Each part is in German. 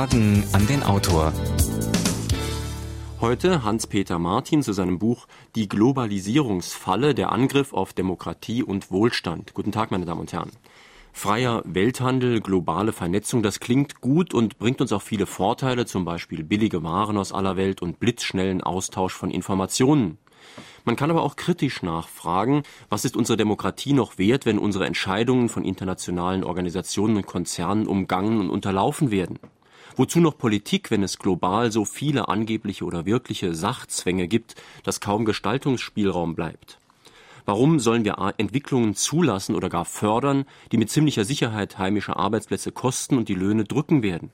Fragen an den Autor. Heute Hans-Peter Martin zu seinem Buch Die Globalisierungsfalle, der Angriff auf Demokratie und Wohlstand. Guten Tag, meine Damen und Herren. Freier Welthandel, globale Vernetzung, das klingt gut und bringt uns auch viele Vorteile, zum Beispiel billige Waren aus aller Welt und blitzschnellen Austausch von Informationen. Man kann aber auch kritisch nachfragen, was ist unsere Demokratie noch wert, wenn unsere Entscheidungen von internationalen Organisationen und Konzernen umgangen und unterlaufen werden? Wozu noch Politik, wenn es global so viele angebliche oder wirkliche Sachzwänge gibt, dass kaum Gestaltungsspielraum bleibt? Warum sollen wir Entwicklungen zulassen oder gar fördern, die mit ziemlicher Sicherheit heimische Arbeitsplätze kosten und die Löhne drücken werden?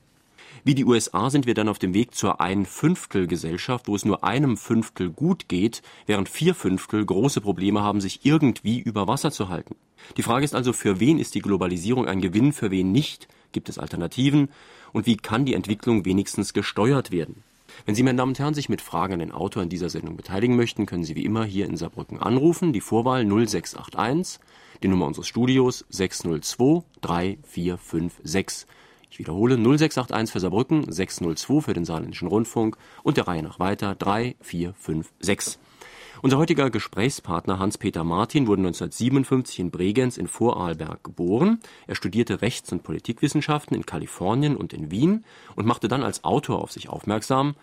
Wie die USA sind wir dann auf dem Weg zur Ein-Fünftel-Gesellschaft, wo es nur einem Fünftel gut geht, während vier Fünftel große Probleme haben, sich irgendwie über Wasser zu halten. Die Frage ist also, für wen ist die Globalisierung ein Gewinn, für wen nicht? Gibt es Alternativen? Und wie kann die Entwicklung wenigstens gesteuert werden? Wenn Sie, meine Damen und Herren, sich mit Fragen an den Autor in dieser Sendung beteiligen möchten, können Sie wie immer hier in Saarbrücken anrufen. Die Vorwahl 0681, die Nummer unseres Studios 602 3456. Ich wiederhole 0681 für Saarbrücken, 602 für den Saarländischen Rundfunk und der Reihe nach weiter 3456. Unser heutiger Gesprächspartner Hans-Peter Martin wurde 1957 in Bregenz in Vorarlberg geboren. Er studierte Rechts- und Politikwissenschaften in Kalifornien und in Wien und machte dann als Autor auf sich aufmerksam.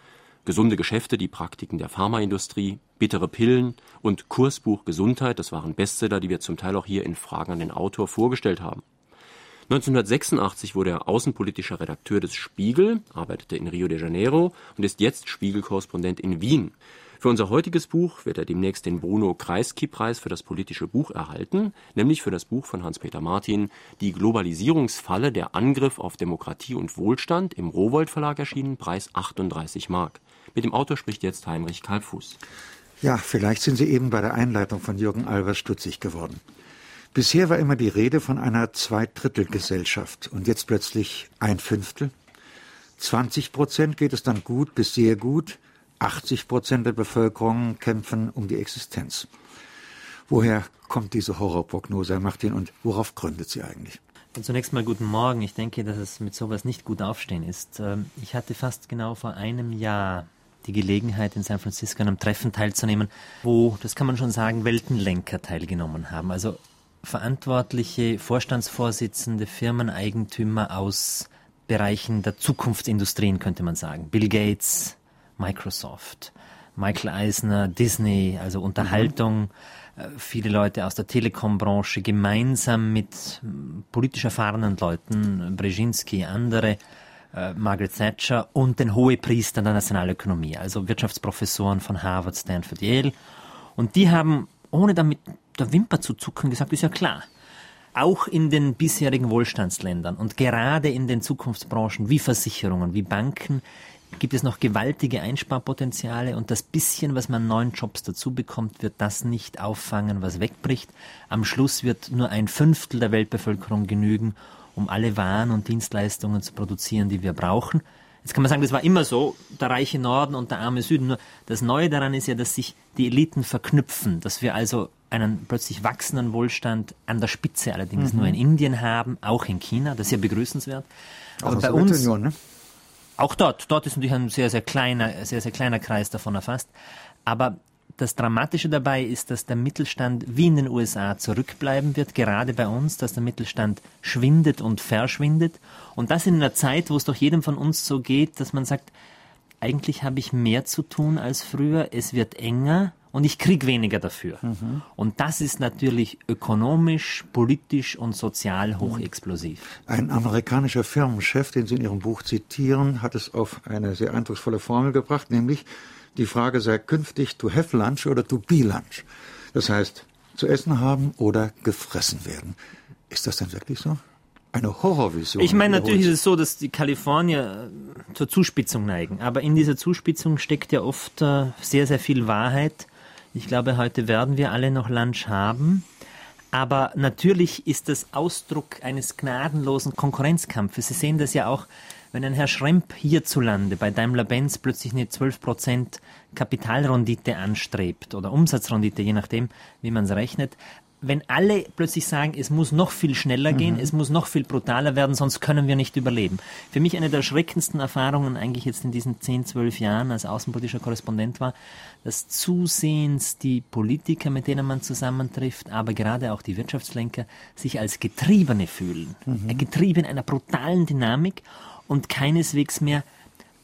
Gesunde Geschäfte, die Praktiken der Pharmaindustrie, bittere Pillen und Kursbuch Gesundheit, das waren Bestseller, die wir zum Teil auch hier in Fragen an den Autor vorgestellt haben. 1986 wurde er außenpolitischer Redakteur des Spiegel, arbeitete in Rio de Janeiro und ist jetzt Spiegelkorrespondent in Wien. Für unser heutiges Buch wird er demnächst den Bruno Kreisky-Preis für das politische Buch erhalten, nämlich für das Buch von Hans-Peter Martin Die Globalisierungsfalle, der Angriff auf Demokratie und Wohlstand, im Rowold Verlag erschienen, Preis 38 Mark. Mit dem Autor spricht jetzt Heinrich Kalfuß. Ja, vielleicht sind Sie eben bei der Einleitung von Jürgen Albers stutzig geworden. Bisher war immer die Rede von einer Zweidrittelgesellschaft und jetzt plötzlich ein Fünftel. 20 Prozent geht es dann gut bis sehr gut. 80 Prozent der Bevölkerung kämpfen um die Existenz. Woher kommt diese Horrorprognose, Herr Martin, und worauf gründet sie eigentlich? Zunächst mal guten Morgen. Ich denke, dass es mit sowas nicht gut aufstehen ist. Ähm, ich hatte fast genau vor einem Jahr die Gelegenheit, in San Francisco an einem Treffen teilzunehmen, wo, das kann man schon sagen, Weltenlenker teilgenommen haben. Also verantwortliche Vorstandsvorsitzende, Firmeneigentümer aus Bereichen der Zukunftsindustrien, könnte man sagen. Bill Gates, Microsoft, Michael Eisner, Disney, also Unterhaltung, mhm. viele Leute aus der Telekom-Branche gemeinsam mit politisch erfahrenen Leuten, Brzezinski, andere, äh, Margaret Thatcher und den Hohepriestern der Nationalökonomie, also Wirtschaftsprofessoren von Harvard, Stanford, Yale. Und die haben, ohne damit der Wimper zu zucken, gesagt, ist ja klar. Auch in den bisherigen Wohlstandsländern und gerade in den Zukunftsbranchen wie Versicherungen, wie Banken gibt es noch gewaltige Einsparpotenziale und das bisschen, was man neuen Jobs dazu bekommt, wird das nicht auffangen, was wegbricht. Am Schluss wird nur ein Fünftel der Weltbevölkerung genügen, um alle Waren und Dienstleistungen zu produzieren, die wir brauchen. Jetzt kann man sagen, das war immer so, der reiche Norden und der arme Süden. Nur das Neue daran ist ja, dass sich die Eliten verknüpfen, dass wir also einen plötzlich wachsenden Wohlstand an der Spitze allerdings mhm. nur in Indien haben, auch in China, das ist ja begrüßenswert. Auch Aber bei uns, ne? Auch dort, dort ist natürlich ein sehr, sehr kleiner, sehr, sehr kleiner Kreis davon erfasst. Aber das Dramatische dabei ist, dass der Mittelstand wie in den USA zurückbleiben wird, gerade bei uns, dass der Mittelstand schwindet und verschwindet. Und das in einer Zeit, wo es doch jedem von uns so geht, dass man sagt, eigentlich habe ich mehr zu tun als früher, es wird enger und ich kriege weniger dafür. Mhm. Und das ist natürlich ökonomisch, politisch und sozial hochexplosiv. Ein amerikanischer Firmenchef, den Sie in Ihrem Buch zitieren, hat es auf eine sehr eindrucksvolle Formel gebracht, nämlich die Frage sei künftig to have lunch oder to be lunch. Das heißt, zu essen haben oder gefressen werden. Ist das denn wirklich so? Eine Horrorvision. Ich meine, natürlich ist es so, dass die Kalifornier äh, zur Zuspitzung neigen. Aber in dieser Zuspitzung steckt ja oft äh, sehr, sehr viel Wahrheit. Ich glaube, heute werden wir alle noch Lunch haben. Aber natürlich ist das Ausdruck eines gnadenlosen Konkurrenzkampfes. Sie sehen das ja auch Wenn ein Herr Schremp hierzulande bei Daimler-Benz plötzlich eine 12% Kapitalrendite anstrebt oder Umsatzrendite, je nachdem, wie man es rechnet, wenn alle plötzlich sagen, es muss noch viel schneller gehen, mhm. es muss noch viel brutaler werden, sonst können wir nicht überleben. Für mich eine der erschreckendsten Erfahrungen eigentlich jetzt in diesen 10, 12 Jahren als außenpolitischer Korrespondent war, dass zusehends die Politiker, mit denen man zusammentrifft, aber gerade auch die Wirtschaftslenker, sich als Getriebene fühlen. Mhm. Getrieben einer brutalen Dynamik und keineswegs mehr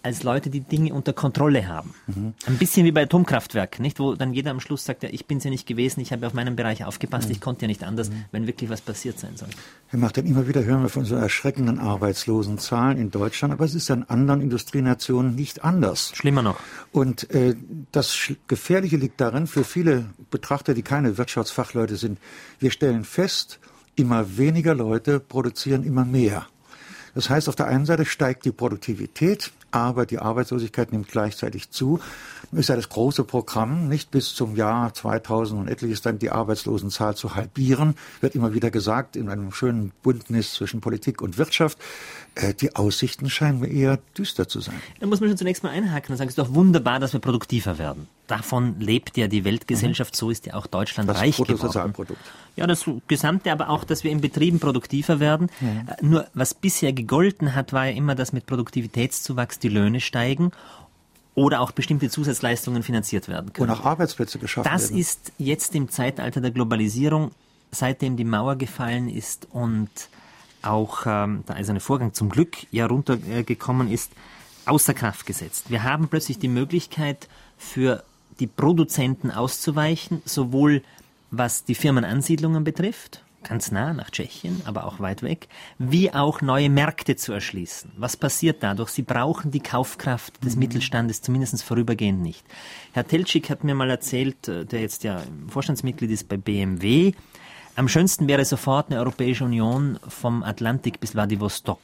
als Leute, die Dinge unter Kontrolle haben. Mhm. Ein bisschen wie bei Atomkraftwerken, nicht? Wo dann jeder am Schluss sagt, ja, ich bin ja nicht gewesen, ich habe auf meinen Bereich aufgepasst, mhm. ich konnte ja nicht anders, mhm. wenn wirklich was passiert sein soll. Herr Martin, immer wieder hören wir von so erschreckenden Arbeitslosenzahlen in Deutschland, aber es ist in anderen Industrienationen nicht anders. Schlimmer noch. Und äh, das Gefährliche liegt darin, für viele Betrachter, die keine Wirtschaftsfachleute sind, wir stellen fest, immer weniger Leute produzieren immer mehr. Das heißt, auf der einen Seite steigt die Produktivität, aber die Arbeitslosigkeit nimmt gleichzeitig zu. Ist ja das große Programm, nicht bis zum Jahr 2000 und etliches dann die Arbeitslosenzahl zu halbieren, wird immer wieder gesagt in einem schönen Bündnis zwischen Politik und Wirtschaft. Äh, die Aussichten scheinen mir eher düster zu sein. Da muss man schon zunächst mal einhaken und sagen, es ist doch wunderbar, dass wir produktiver werden. Davon lebt ja die Weltgesellschaft, mhm. so ist ja auch Deutschland das reich geworden. Ja, das Gesamte, aber auch, dass wir in Betrieben produktiver werden. Mhm. Nur was bisher gegolten hat, war ja immer, dass mit Produktivitätszuwachs die Löhne steigen oder auch bestimmte Zusatzleistungen finanziert werden können. Und auch Arbeitsplätze geschaffen das werden. Das ist jetzt im Zeitalter der Globalisierung, seitdem die Mauer gefallen ist und auch ähm, der eiserne Vorgang zum Glück ja runtergekommen ist, außer Kraft gesetzt. Wir haben plötzlich die Möglichkeit, für die Produzenten auszuweichen, sowohl was die Firmenansiedlungen betrifft, ganz nah nach Tschechien, aber auch weit weg, wie auch neue Märkte zu erschließen. Was passiert dadurch? Sie brauchen die Kaufkraft des mhm. Mittelstandes zumindest vorübergehend nicht. Herr Teltschik hat mir mal erzählt, äh, der jetzt ja Vorstandsmitglied ist bei BMW, am schönsten wäre sofort eine Europäische Union vom Atlantik bis Vladivostok.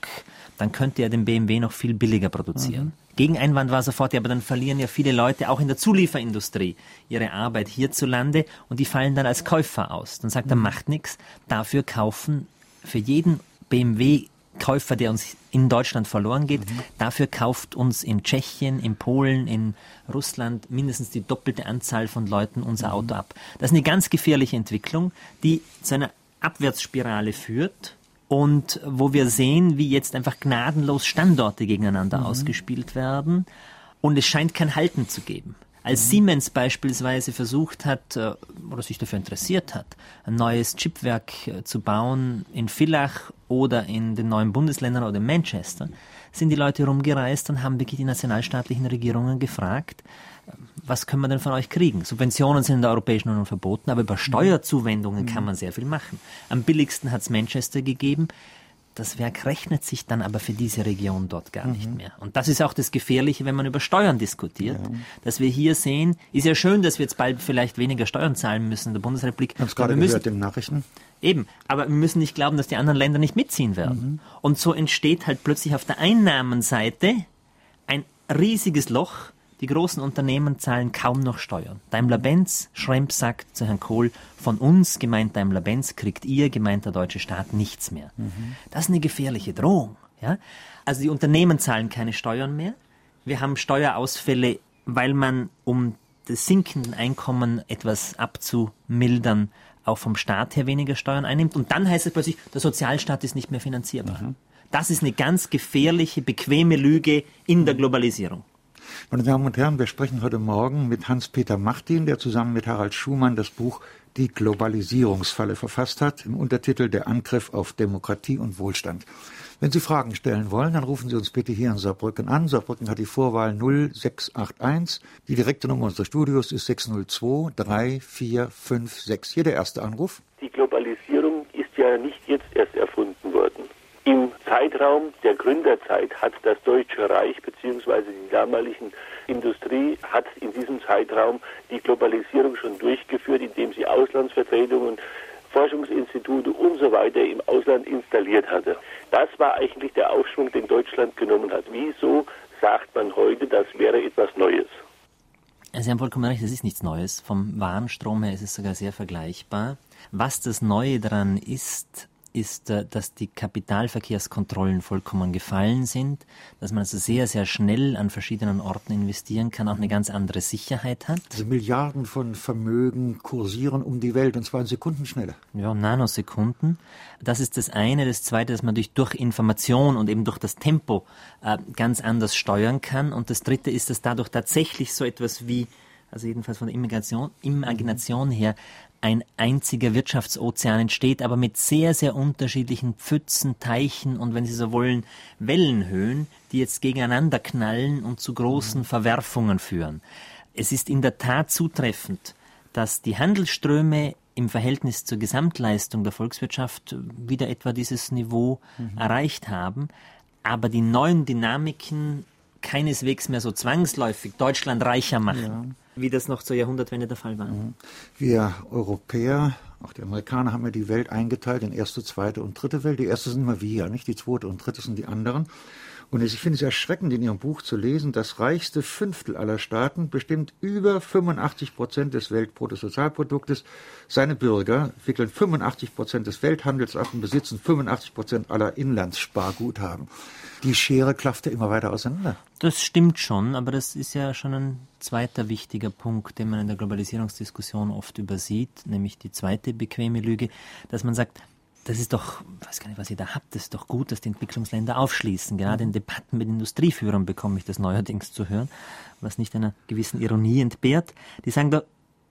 Dann könnte er den BMW noch viel billiger produzieren. Mhm. Gegeneinwand war sofort, ja, aber dann verlieren ja viele Leute auch in der Zulieferindustrie ihre Arbeit hierzulande und die fallen dann als Käufer aus. Dann sagt er, mhm. macht nichts. Dafür kaufen für jeden BMW Käufer, der uns in Deutschland verloren geht. Mhm. Dafür kauft uns in Tschechien, in Polen, in Russland mindestens die doppelte Anzahl von Leuten unser mhm. Auto ab. Das ist eine ganz gefährliche Entwicklung, die zu einer Abwärtsspirale führt und wo wir sehen, wie jetzt einfach gnadenlos Standorte gegeneinander mhm. ausgespielt werden und es scheint kein Halten zu geben. Als mhm. Siemens beispielsweise versucht hat äh, oder sich dafür interessiert hat, ein neues Chipwerk äh, zu bauen in Villach oder in den neuen Bundesländern oder in Manchester, sind die Leute rumgereist und haben wirklich die nationalstaatlichen Regierungen gefragt, was können wir denn von euch kriegen? Subventionen sind in der Europäischen Union verboten, aber über mhm. Steuerzuwendungen kann mhm. man sehr viel machen. Am billigsten hat es Manchester gegeben. Das Werk rechnet sich dann aber für diese Region dort gar mhm. nicht mehr. Und das ist auch das Gefährliche, wenn man über Steuern diskutiert. Ja. Dass wir hier sehen, ist ja schön, dass wir jetzt bald vielleicht weniger Steuern zahlen müssen in der Bundesrepublik. Ich habe es gerade gehört in Nachrichten. Eben, aber wir müssen nicht glauben, dass die anderen Länder nicht mitziehen werden. Mhm. Und so entsteht halt plötzlich auf der Einnahmenseite ein riesiges Loch, die großen Unternehmen zahlen kaum noch Steuern. Daimler-Benz, Schremp sagt zu Herrn Kohl, von uns, gemeint Daimler-Benz, kriegt ihr, gemeint der deutsche Staat, nichts mehr. Mhm. Das ist eine gefährliche Drohung. Ja? Also die Unternehmen zahlen keine Steuern mehr. Wir haben Steuerausfälle, weil man, um das sinkenden Einkommen etwas abzumildern, auch vom Staat her weniger Steuern einnimmt. Und dann heißt es plötzlich, der Sozialstaat ist nicht mehr finanzierbar. Mhm. Das ist eine ganz gefährliche, bequeme Lüge in der Globalisierung. Meine Damen und Herren, wir sprechen heute Morgen mit Hans-Peter Martin, der zusammen mit Harald Schumann das Buch Die Globalisierungsfalle verfasst hat, im Untertitel Der Angriff auf Demokratie und Wohlstand. Wenn Sie Fragen stellen wollen, dann rufen Sie uns bitte hier in Saarbrücken an. Saarbrücken hat die Vorwahl 0681. Die direkte Nummer unseres Studios ist 602 3456. Hier der erste Anruf. Die Globalisierung ist ja nicht jetzt erst erfunden worden. Im Zeitraum der Gründerzeit hat das Deutsche Reich bzw. die damaligen Industrie hat in diesem Zeitraum die Globalisierung schon durchgeführt, indem sie Auslandsvertretungen, Forschungsinstitute und so weiter im Ausland installiert hatte. Das war eigentlich der Aufschwung, den Deutschland genommen hat. Wieso sagt man heute, das wäre etwas Neues? Sie haben vollkommen recht, das ist nichts Neues. Vom Warenstrom her ist es sogar sehr vergleichbar. Was das Neue daran ist, ist, äh, dass die Kapitalverkehrskontrollen vollkommen gefallen sind, dass man also sehr, sehr schnell an verschiedenen Orten investieren kann, auch eine ganz andere Sicherheit hat. Also Milliarden von Vermögen kursieren um die Welt und zwar in Sekundenschnelle. Ja, Nanosekunden. Das ist das eine. Das zweite, dass man durch, durch Information und eben durch das Tempo äh, ganz anders steuern kann. Und das dritte ist, dass dadurch tatsächlich so etwas wie also jedenfalls von der Immigration, Imagination her, ein einziger Wirtschaftsozean entsteht, aber mit sehr, sehr unterschiedlichen Pfützen, Teichen und, wenn Sie so wollen, Wellenhöhen, die jetzt gegeneinander knallen und zu großen mhm. Verwerfungen führen. Es ist in der Tat zutreffend, dass die Handelsströme im Verhältnis zur Gesamtleistung der Volkswirtschaft wieder etwa dieses Niveau mhm. erreicht haben, aber die neuen Dynamiken keineswegs mehr so zwangsläufig Deutschland reicher machen. Ja wie das noch zur Jahrhundertwende der Fall war. Mhm. Wir Europäer, auch die Amerikaner, haben ja die Welt eingeteilt in erste, zweite und dritte Welt. Die erste sind immer wir, nicht die zweite und dritte sind die anderen. Und ich finde es erschreckend, in Ihrem Buch zu lesen, das reichste Fünftel aller Staaten bestimmt über 85 Prozent des Weltbruttosozialproduktes. Seine Bürger wickeln 85 Prozent des Welthandels ab und besitzen 85 Prozent aller Inlandssparguthaben. Die Schere klafft ja immer weiter auseinander. Das stimmt schon, aber das ist ja schon ein zweiter wichtiger Punkt, den man in der Globalisierungsdiskussion oft übersieht, nämlich die zweite bequeme Lüge, dass man sagt, das ist doch, weiß gar nicht, was ihr da habt, das ist doch gut, dass die Entwicklungsländer aufschließen. Gerade in Debatten mit Industrieführern bekomme ich das neuerdings zu hören, was nicht einer gewissen Ironie entbehrt. Die sagen da,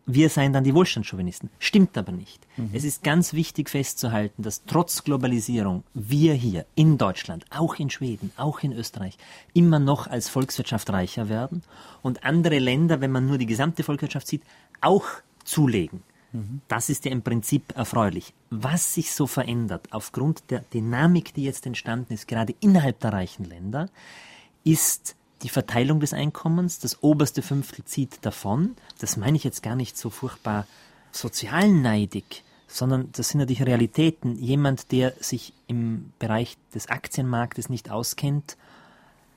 wir seien dann die Wohlstandschauvinisten. Stimmt aber nicht. Mhm. Es ist ganz wichtig festzuhalten, dass trotz Globalisierung wir hier in Deutschland, auch in Schweden, auch in Österreich, immer noch als Volkswirtschaft reicher werden und andere Länder, wenn man nur die gesamte Volkswirtschaft sieht, auch zulegen. Das ist ja im Prinzip erfreulich. Was sich so verändert aufgrund der Dynamik, die jetzt entstanden ist, gerade innerhalb der reichen Länder, ist die Verteilung des Einkommens. Das oberste Fünftel zieht davon. Das meine ich jetzt gar nicht so furchtbar sozialneidig, sondern das sind natürlich Realitäten. Jemand, der sich im Bereich des Aktienmarktes nicht auskennt,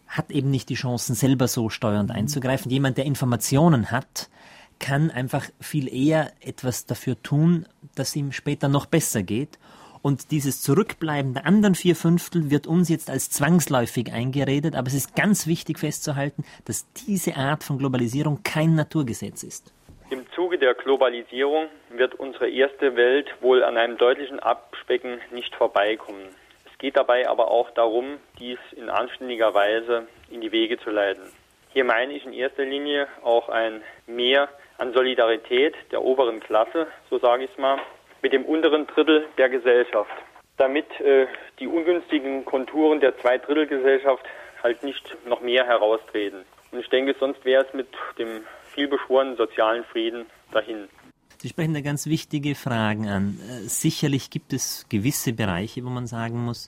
hat eben nicht die Chancen, selber so steuernd einzugreifen. Jemand, der Informationen hat, kann einfach viel eher etwas dafür tun, dass ihm später noch besser geht. Und dieses Zurückbleiben der anderen vier Fünftel wird uns jetzt als zwangsläufig eingeredet. Aber es ist ganz wichtig festzuhalten, dass diese Art von Globalisierung kein Naturgesetz ist. Im Zuge der Globalisierung wird unsere erste Welt wohl an einem deutlichen Abspecken nicht vorbeikommen. Es geht dabei aber auch darum, dies in anständiger Weise in die Wege zu leiten. Hier meine ich in erster Linie auch ein Mehr an Solidarität der oberen Klasse, so sage ich es mal, mit dem unteren Drittel der Gesellschaft, damit äh, die ungünstigen Konturen der Zweidrittelgesellschaft halt nicht noch mehr heraustreten. Und ich denke, sonst wäre es mit dem vielbeschworenen sozialen Frieden dahin. Sie sprechen da ganz wichtige Fragen an. Äh, sicherlich gibt es gewisse Bereiche, wo man sagen muss,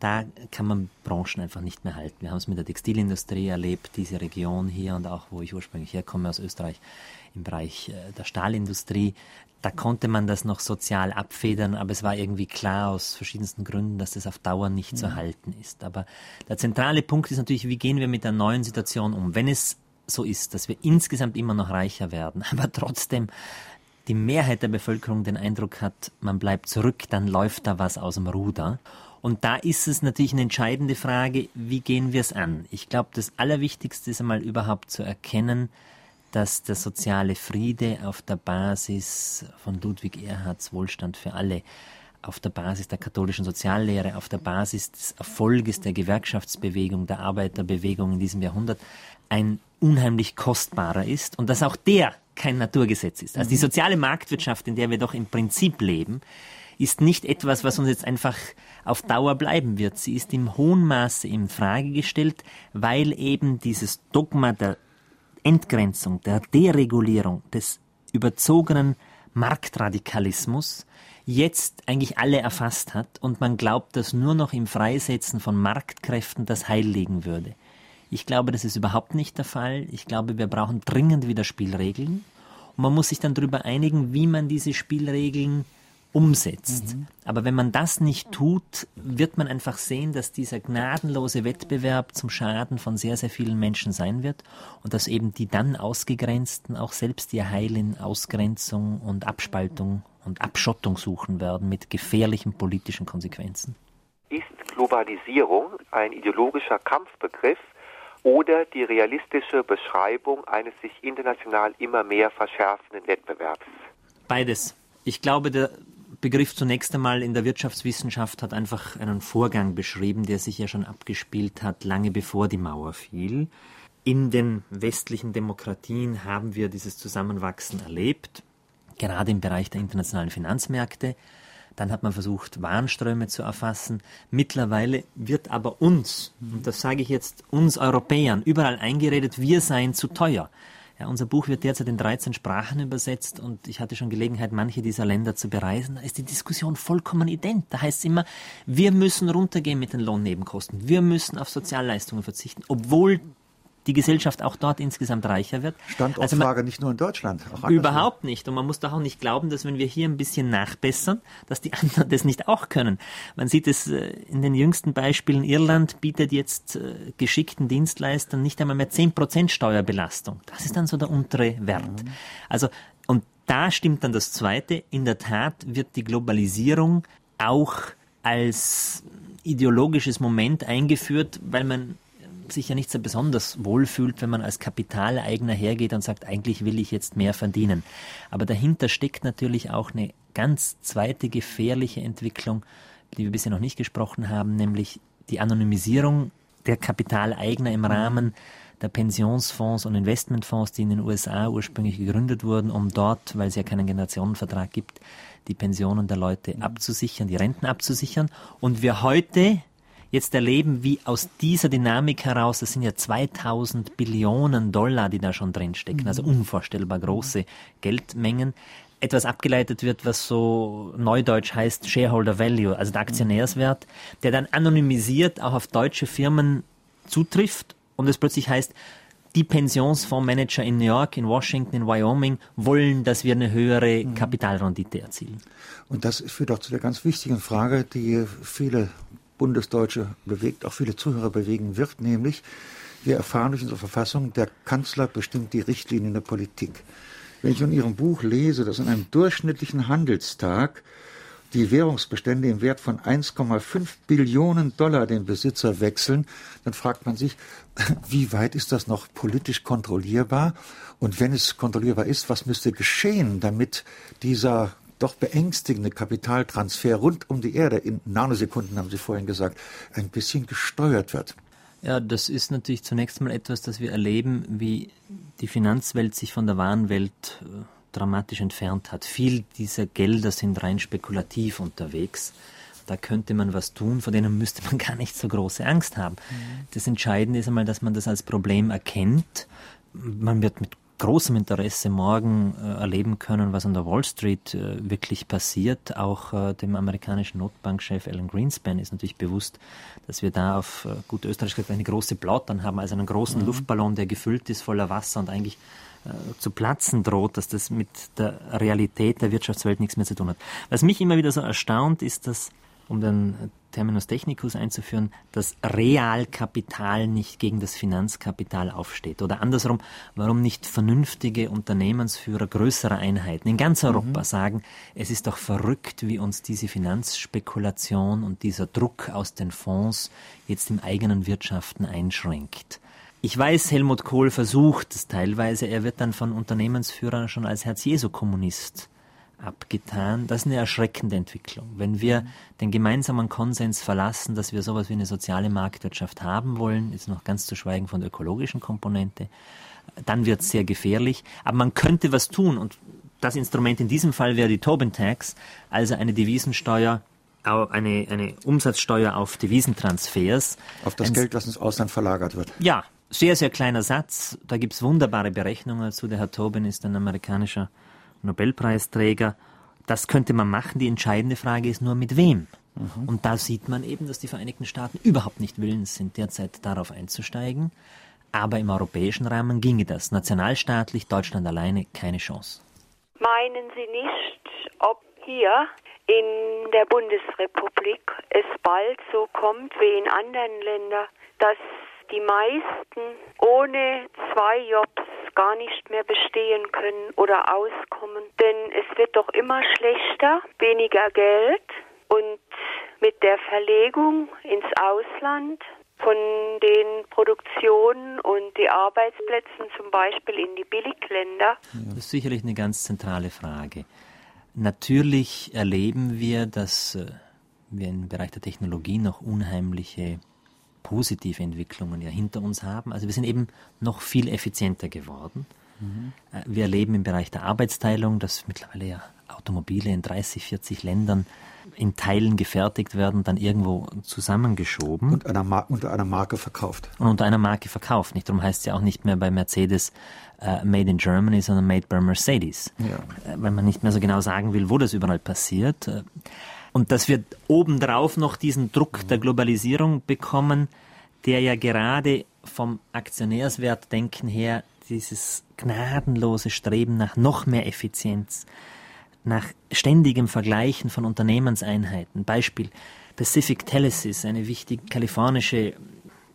da kann man Branchen einfach nicht mehr halten. Wir haben es mit der Textilindustrie erlebt, diese Region hier und auch, wo ich ursprünglich herkomme aus Österreich, im Bereich äh, der Stahlindustrie. Da konnte man das noch sozial abfedern, aber es war irgendwie klar aus verschiedensten Gründen, dass das auf Dauer nicht mhm. zu halten ist. Aber der zentrale Punkt ist natürlich, wie gehen wir mit der neuen Situation um? Wenn es so ist, dass wir insgesamt immer noch reicher werden, aber trotzdem die Mehrheit der Bevölkerung den Eindruck hat, man bleibt zurück, dann läuft da was aus dem Ruder. Und da ist es natürlich eine entscheidende Frage, wie gehen wir es an? Ich glaube, das Allerwichtigste ist einmal überhaupt zu erkennen, dass der soziale Friede auf der Basis von Ludwig Erhards Wohlstand für alle, auf der Basis der katholischen Soziallehre, auf der Basis des Erfolges der Gewerkschaftsbewegung, der Arbeiterbewegung in diesem Jahrhundert ein unheimlich kostbarer ist und dass auch der kein Naturgesetz ist. Also die mhm. soziale Marktwirtschaft, in der wir doch im Prinzip leben, ist nicht etwas, was uns jetzt einfach auf Dauer bleiben wird. Sie ist im hohen Maße in Frage gestellt, weil eben dieses Dogma der Entgrenzung, der Deregulierung, des überzogenen Marktradikalismus jetzt eigentlich alle erfasst hat und man glaubt, dass nur noch im Freisetzen von Marktkräften das Heil liegen würde. Ich glaube, das ist überhaupt nicht der Fall. Ich glaube, wir brauchen dringend wieder Spielregeln und man muss sich dann darüber einigen, wie man diese Spielregeln umsetzt. Mhm. Aber wenn man das nicht tut, wird man einfach sehen, dass dieser gnadenlose Wettbewerb zum Schaden von sehr, sehr vielen Menschen sein wird und dass eben die dann Ausgegrenzten auch selbst ihr Heil in Ausgrenzung und Abspaltung und Abschottung suchen werden mit gefährlichen politischen Konsequenzen. Ist Globalisierung ein ideologischer Kampfbegriff oder die realistische Beschreibung eines sich international immer mehr verschärfenden Wettbewerbs? Beides. Ich glaube, der Begriff zunächst einmal in der Wirtschaftswissenschaft hat einfach einen Vorgang beschrieben, der sich ja schon abgespielt hat, lange bevor die Mauer fiel. In den westlichen Demokratien haben wir dieses Zusammenwachsen erlebt, gerade im Bereich der internationalen Finanzmärkte. Dann hat man versucht, Warenströme zu erfassen. Mittlerweile wird aber uns, und das sage ich jetzt uns Europäern, überall eingeredet, wir seien zu teuer. Ja, unser Buch wird derzeit in 13 Sprachen übersetzt und ich hatte schon Gelegenheit, manche dieser Länder zu bereisen. Da ist die Diskussion vollkommen ident. Da heißt es immer, wir müssen runtergehen mit den Lohnnebenkosten. Wir müssen auf Sozialleistungen verzichten, obwohl die Gesellschaft auch dort insgesamt reicher wird. Standortfrage also man, nicht nur in Deutschland. überhaupt nicht. Und man muss doch auch nicht glauben, dass wenn wir hier ein bisschen nachbessern, dass die anderen das nicht auch können. Man sieht es äh, in den jüngsten Beispielen. Irland bietet jetzt äh, geschickten Dienstleistern nicht einmal mehr 10% Steuerbelastung. Das ist dann so der untere Wert. Also, und da stimmt dann das Zweite. In der Tat wird die Globalisierung auch als ideologisches Moment eingeführt, weil man sich ja nicht so besonders wohlfühlt, wenn man als Kapitaleigner hergeht und sagt, eigentlich will ich jetzt mehr verdienen. Aber dahinter steckt natürlich auch eine ganz zweite gefährliche Entwicklung, die wir bisher noch nicht gesprochen haben, nämlich die Anonymisierung der Kapitaleigner im Rahmen der Pensionsfonds und Investmentfonds, die in den USA ursprünglich gegründet wurden, um dort, weil es ja keinen Generationenvertrag gibt, die Pensionen der Leute abzusichern, die Renten abzusichern. Und wir heute jetzt erleben, wie aus dieser Dynamik heraus, das sind ja 2000 Billionen Dollar, die da schon drinstecken, also mhm. unvorstellbar große Geldmengen, etwas abgeleitet wird, was so neudeutsch heißt Shareholder Value, also der Aktionärswert, der dann anonymisiert auch auf deutsche Firmen zutrifft und es plötzlich heißt, die Pensionsfondsmanager in New York, in Washington, in Wyoming wollen, dass wir eine höhere mhm. Kapitalrendite erzielen. Und das führt auch zu der ganz wichtigen Frage, die viele Bundesdeutsche bewegt, auch viele Zuhörer bewegen wird, nämlich wir erfahren durch unsere Verfassung, der Kanzler bestimmt die Richtlinien der Politik. Wenn ich in Ihrem Buch lese, dass in einem durchschnittlichen Handelstag die Währungsbestände im Wert von 1,5 Billionen Dollar den Besitzer wechseln, dann fragt man sich, wie weit ist das noch politisch kontrollierbar? Und wenn es kontrollierbar ist, was müsste geschehen, damit dieser doch beängstigende Kapitaltransfer rund um die Erde in Nanosekunden, haben Sie vorhin gesagt, ein bisschen gesteuert wird. Ja, das ist natürlich zunächst mal etwas, das wir erleben, wie die Finanzwelt sich von der Warenwelt äh, dramatisch entfernt hat. Viel dieser Gelder sind rein spekulativ unterwegs. Da könnte man was tun, vor denen müsste man gar nicht so große Angst haben. Mhm. Das Entscheidende ist einmal, dass man das als Problem erkennt. Man wird mit großem Interesse morgen äh, erleben können, was an der Wall Street äh, wirklich passiert. Auch äh, dem amerikanischen Notbankchef Alan Greenspan ist natürlich bewusst, dass wir da auf äh, gut Österreich gesagt eine große Plautern haben, also einen großen mhm. Luftballon, der gefüllt ist voller Wasser und eigentlich äh, zu platzen droht, dass das mit der Realität der Wirtschaftswelt nichts mehr zu tun hat. Was mich immer wieder so erstaunt, ist, dass um den Terminus technicus einzuführen, dass Realkapital nicht gegen das Finanzkapital aufsteht. Oder andersrum, warum nicht vernünftige Unternehmensführer größerer Einheiten in ganz Europa mhm. sagen, es ist doch verrückt, wie uns diese Finanzspekulation und dieser Druck aus den Fonds jetzt im eigenen Wirtschaften einschränkt. Ich weiß, Helmut Kohl versucht es teilweise, er wird dann von Unternehmensführern schon als Herz-Jesu-Kommunist abgetan. Das ist eine erschreckende Entwicklung. Wenn wir den gemeinsamen Konsens verlassen, dass wir sowas wie eine soziale Marktwirtschaft haben wollen, ist noch ganz zu schweigen von der ökologischen Komponente, dann wird es sehr gefährlich. Aber man könnte was tun und das Instrument in diesem Fall wäre die Tobin Tax, also eine Devisensteuer, eine, eine Umsatzsteuer auf Devisentransfers. Auf das Ein, Geld, das ins Ausland verlagert wird. Ja, sehr, sehr kleiner Satz. Da gibt es wunderbare Berechnungen dazu. Der Herr Tobin ist ein amerikanischer Nobelpreisträger. Das könnte man machen. Die entscheidende Frage ist nur, mit wem? Mhm. Und da sieht man eben, dass die Vereinigten Staaten überhaupt nicht willens sind, derzeit darauf einzusteigen. Aber im europäischen Rahmen ginge das. Nationalstaatlich, Deutschland alleine, keine Chance. Meinen Sie nicht, ob hier in der Bundesrepublik es bald so kommt wie in anderen Ländern, dass die meisten ohne zwei Jobs gar nicht mehr bestehen können oder auskommen. Denn es wird doch immer schlechter, weniger Geld und mit der Verlegung ins Ausland von den Produktionen und die Arbeitsplätzen zum Beispiel in die Billigländer. Das ist sicherlich eine ganz zentrale Frage. Natürlich erleben wir, dass äh, wir im Bereich der Technologie noch unheimliche positive Entwicklungen ja hinter uns haben. Also wir sind eben noch viel effizienter geworden. Mhm. Wir erleben im Bereich der Arbeitsteilung, dass mittlerweile ja Automobile in 30, 40 Ländern in Teilen gefertigt werden, dann irgendwo zusammengeschoben. Und einer unter einer Marke verkauft. Und unter einer Marke verkauft. Nicht darum heißt es ja auch nicht mehr bei Mercedes uh, Made in Germany, sondern Made by Mercedes. Ja. Uh, weil man nicht mehr so genau sagen will, wo das überall passiert. Und dass wir obendrauf noch diesen Druck der Globalisierung bekommen, der ja gerade vom Aktionärswertdenken her dieses gnadenlose Streben nach noch mehr Effizienz, nach ständigem Vergleichen von Unternehmenseinheiten. Beispiel Pacific Telesis, eine wichtige kalifornische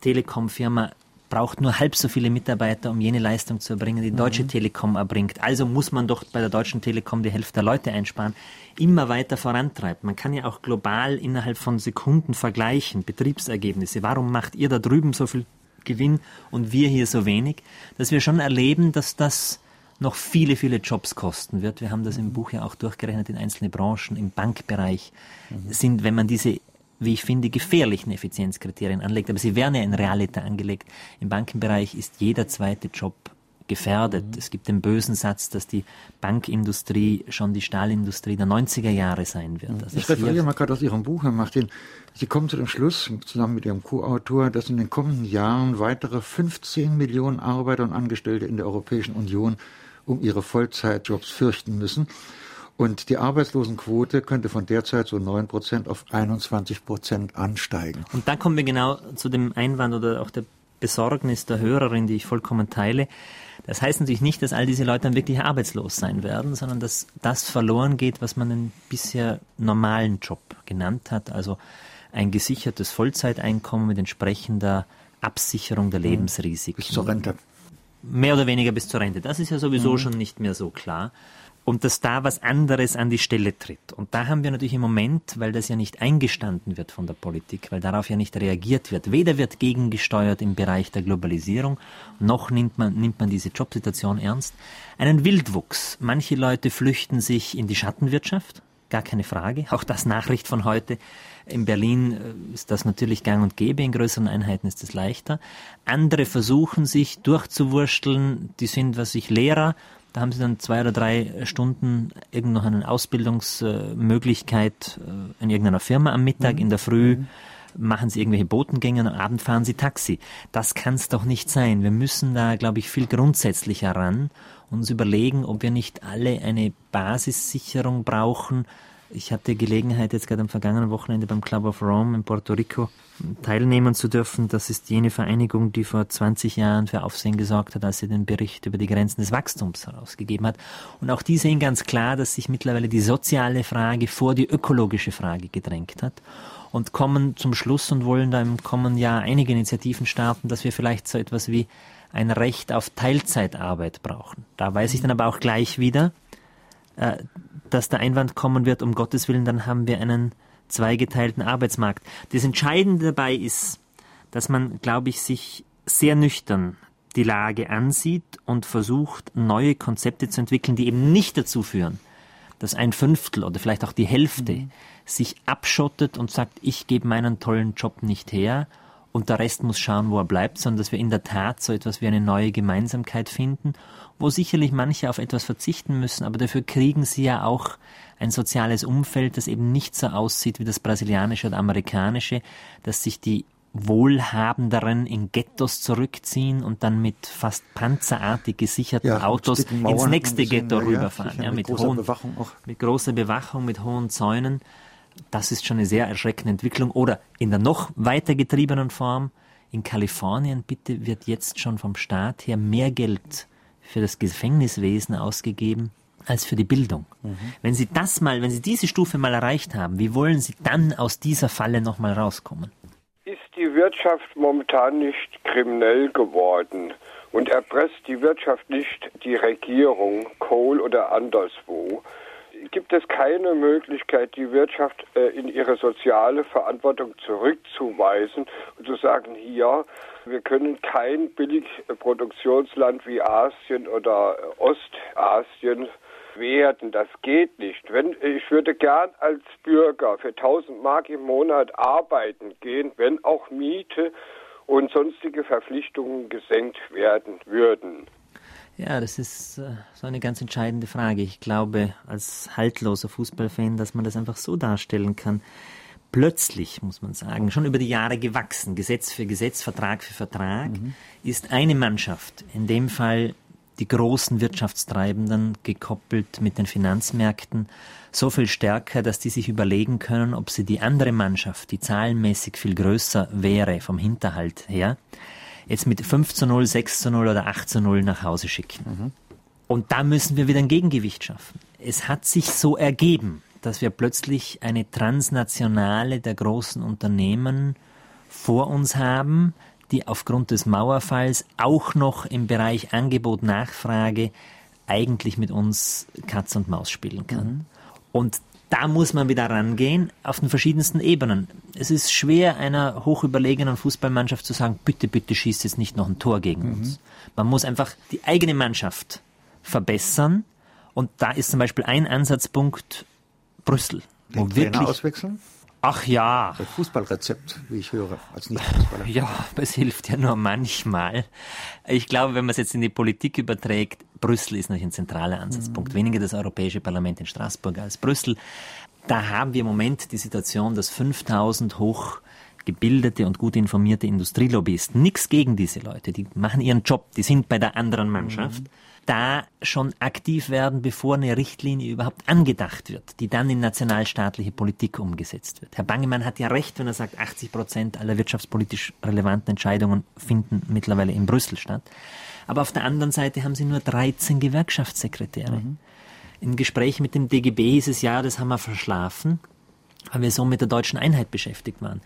Telekom-Firma, braucht nur halb so viele Mitarbeiter, um jene Leistung zu erbringen, die Deutsche mhm. Telekom erbringt. Also muss man doch bei der Deutschen Telekom die Hälfte der Leute einsparen. Immer weiter vorantreibt. Man kann ja auch global innerhalb von Sekunden vergleichen, Betriebsergebnisse. Warum macht ihr da drüben so viel Gewinn und wir hier so wenig? Dass wir schon erleben, dass das noch viele, viele Jobs kosten wird. Wir haben das im Buch ja auch durchgerechnet in einzelne Branchen, im Bankbereich mhm. sind, wenn man diese wie ich finde, gefährlichen Effizienzkriterien anlegt. Aber sie werden ja in Realita angelegt. Im Bankenbereich ist jeder zweite Job gefährdet. Mhm. Es gibt den bösen Satz, dass die Bankindustrie schon die Stahlindustrie der 90er Jahre sein wird. Also ich referiere mal gerade aus Ihrem Buch, Herr Martin. Sie kommen zu dem Schluss, zusammen mit Ihrem Co-Autor, dass in den kommenden Jahren weitere 15 Millionen Arbeiter und Angestellte in der Europäischen Union um ihre Vollzeitjobs fürchten müssen. Und die Arbeitslosenquote könnte von derzeit so 9 Prozent auf 21 Prozent ansteigen. Und da kommen wir genau zu dem Einwand oder auch der Besorgnis der Hörerin, die ich vollkommen teile. Das heißt natürlich nicht, dass all diese Leute dann wirklich arbeitslos sein werden, sondern dass das verloren geht, was man einen bisher normalen Job genannt hat. Also ein gesichertes Vollzeiteinkommen mit entsprechender Absicherung der mhm. Lebensrisiken. Bis zur Rente mehr oder weniger bis zur Rente. Das ist ja sowieso mhm. schon nicht mehr so klar. Und dass da was anderes an die Stelle tritt. Und da haben wir natürlich im Moment, weil das ja nicht eingestanden wird von der Politik, weil darauf ja nicht reagiert wird, weder wird gegengesteuert im Bereich der Globalisierung, noch nimmt man, nimmt man diese Jobsituation ernst, einen Wildwuchs. Manche Leute flüchten sich in die Schattenwirtschaft, gar keine Frage. Auch das Nachricht von heute. In Berlin äh, ist das natürlich gang und gäbe, in größeren Einheiten ist es leichter. Andere versuchen sich durchzuwursteln, die sind, was ich, Lehrer, da haben sie dann zwei oder drei Stunden irgend noch eine Ausbildungsmöglichkeit äh, in irgendeiner Firma am Mittag, mhm. in der Früh. Mhm machen sie irgendwelche Botengänge und am Abend fahren sie Taxi. Das kann es doch nicht sein. Wir müssen da, glaube ich, viel grundsätzlicher ran und uns überlegen, ob wir nicht alle eine Basissicherung brauchen, ich hatte Gelegenheit, jetzt gerade am vergangenen Wochenende beim Club of Rome in Puerto Rico teilnehmen zu dürfen. Das ist jene Vereinigung, die vor 20 Jahren für Aufsehen gesorgt hat, als sie den Bericht über die Grenzen des Wachstums herausgegeben hat. Und auch die sehen ganz klar, dass sich mittlerweile die soziale Frage vor die ökologische Frage gedrängt hat und kommen zum Schluss und wollen da im kommenden Jahr einige Initiativen starten, dass wir vielleicht so etwas wie ein Recht auf Teilzeitarbeit brauchen. Da weiß ich dann aber auch gleich wieder, äh, dass der Einwand kommen wird, um Gottes Willen, dann haben wir einen zweigeteilten Arbeitsmarkt. Das Entscheidende dabei ist, dass man, glaube ich, sich sehr nüchtern die Lage ansieht und versucht, neue Konzepte zu entwickeln, die eben nicht dazu führen, dass ein Fünftel oder vielleicht auch die Hälfte mhm. sich abschottet und sagt, ich gebe meinen tollen Job nicht her und der Rest muss schauen, wo er bleibt, sondern dass wir in der Tat so etwas wie eine neue Gemeinsamkeit finden wo sicherlich manche auf etwas verzichten müssen, aber dafür kriegen sie ja auch ein soziales Umfeld, das eben nicht so aussieht wie das brasilianische oder amerikanische, dass sich die Wohlhabenderen in Ghettos zurückziehen und dann mit fast panzerartig gesicherten ja, Autos ins nächste Ghetto rüberfahren. Ja, mit, mit, hohen, mit großer Bewachung, mit hohen Zäunen. Das ist schon eine sehr erschreckende Entwicklung. Oder in der noch weiter getriebenen Form, in Kalifornien bitte wird jetzt schon vom Staat her mehr Geld für das Gefängniswesen ausgegeben als für die Bildung. Mhm. Wenn Sie das mal, wenn Sie diese Stufe mal erreicht haben, wie wollen Sie dann aus dieser Falle nochmal rauskommen? Ist die Wirtschaft momentan nicht kriminell geworden und erpresst die Wirtschaft nicht die Regierung, Kohl oder anderswo? Gibt es keine Möglichkeit, die Wirtschaft äh, in ihre soziale Verantwortung zurückzuweisen und zu sagen, hier, wir können kein Billigproduktionsland wie Asien oder Ostasien werden. Das geht nicht. Wenn, ich würde gern als Bürger für 1000 Mark im Monat arbeiten gehen, wenn auch Miete und sonstige Verpflichtungen gesenkt werden würden. Ja, das ist äh, so eine ganz entscheidende Frage. Ich glaube, als haltloser Fußballfan, dass man das einfach so darstellen kann. Plötzlich, muss man sagen, schon über die Jahre gewachsen, Gesetz für Gesetz, Vertrag für Vertrag, mhm. ist eine Mannschaft, in dem Fall die großen Wirtschaftstreibenden gekoppelt mit den Finanzmärkten so viel stärker, dass die sich überlegen können, ob sie die andere Mannschaft, die zahlenmäßig viel größer wäre vom Hinterhalt her, jetzt mit 5 zu 0, 6 zu 0 oder 8 zu 0 nach Hause schicken. Mhm. Und da müssen wir wieder ein Gegengewicht schaffen. Es hat sich so ergeben, dass wir plötzlich eine Transnationale der großen Unternehmen vor uns haben, die aufgrund des Mauerfalls auch noch im Bereich Angebot-Nachfrage eigentlich mit uns Katz und Maus spielen kann. Mhm. Und da muss man wieder rangehen auf den verschiedensten Ebenen. Es ist schwer, einer hochüberlegenen Fußballmannschaft zu sagen, bitte, bitte schießt jetzt nicht noch ein Tor gegen mhm. uns. Man muss einfach die eigene Mannschaft verbessern. Und da ist zum Beispiel ein Ansatzpunkt Brüssel. Den Trainer auswechseln? Ach ja. Das Fußballrezept, wie ich höre, als Nicht-Fußballer. Ja, es hilft ja nur manchmal. Ich glaube, wenn man es jetzt in die Politik überträgt, Brüssel ist noch ein zentraler Ansatzpunkt. Mhm. Weniger das Europäische Parlament in Straßburg als Brüssel. Da haben wir im Moment die Situation, dass 5000 hoch gebildete und gut informierte Industrielobbyisten, nichts gegen diese Leute, die machen ihren Job, die sind bei der anderen Mannschaft. Mhm da schon aktiv werden, bevor eine Richtlinie überhaupt angedacht wird, die dann in nationalstaatliche Politik umgesetzt wird. Herr Bangemann hat ja recht, wenn er sagt, 80 Prozent aller wirtschaftspolitisch relevanten Entscheidungen finden mittlerweile in Brüssel statt. Aber auf der anderen Seite haben sie nur 13 Gewerkschaftssekretäre. Mhm. In Gesprächen mit dem DGB hieß es ja, das haben wir verschlafen, weil wir so mit der deutschen Einheit beschäftigt waren.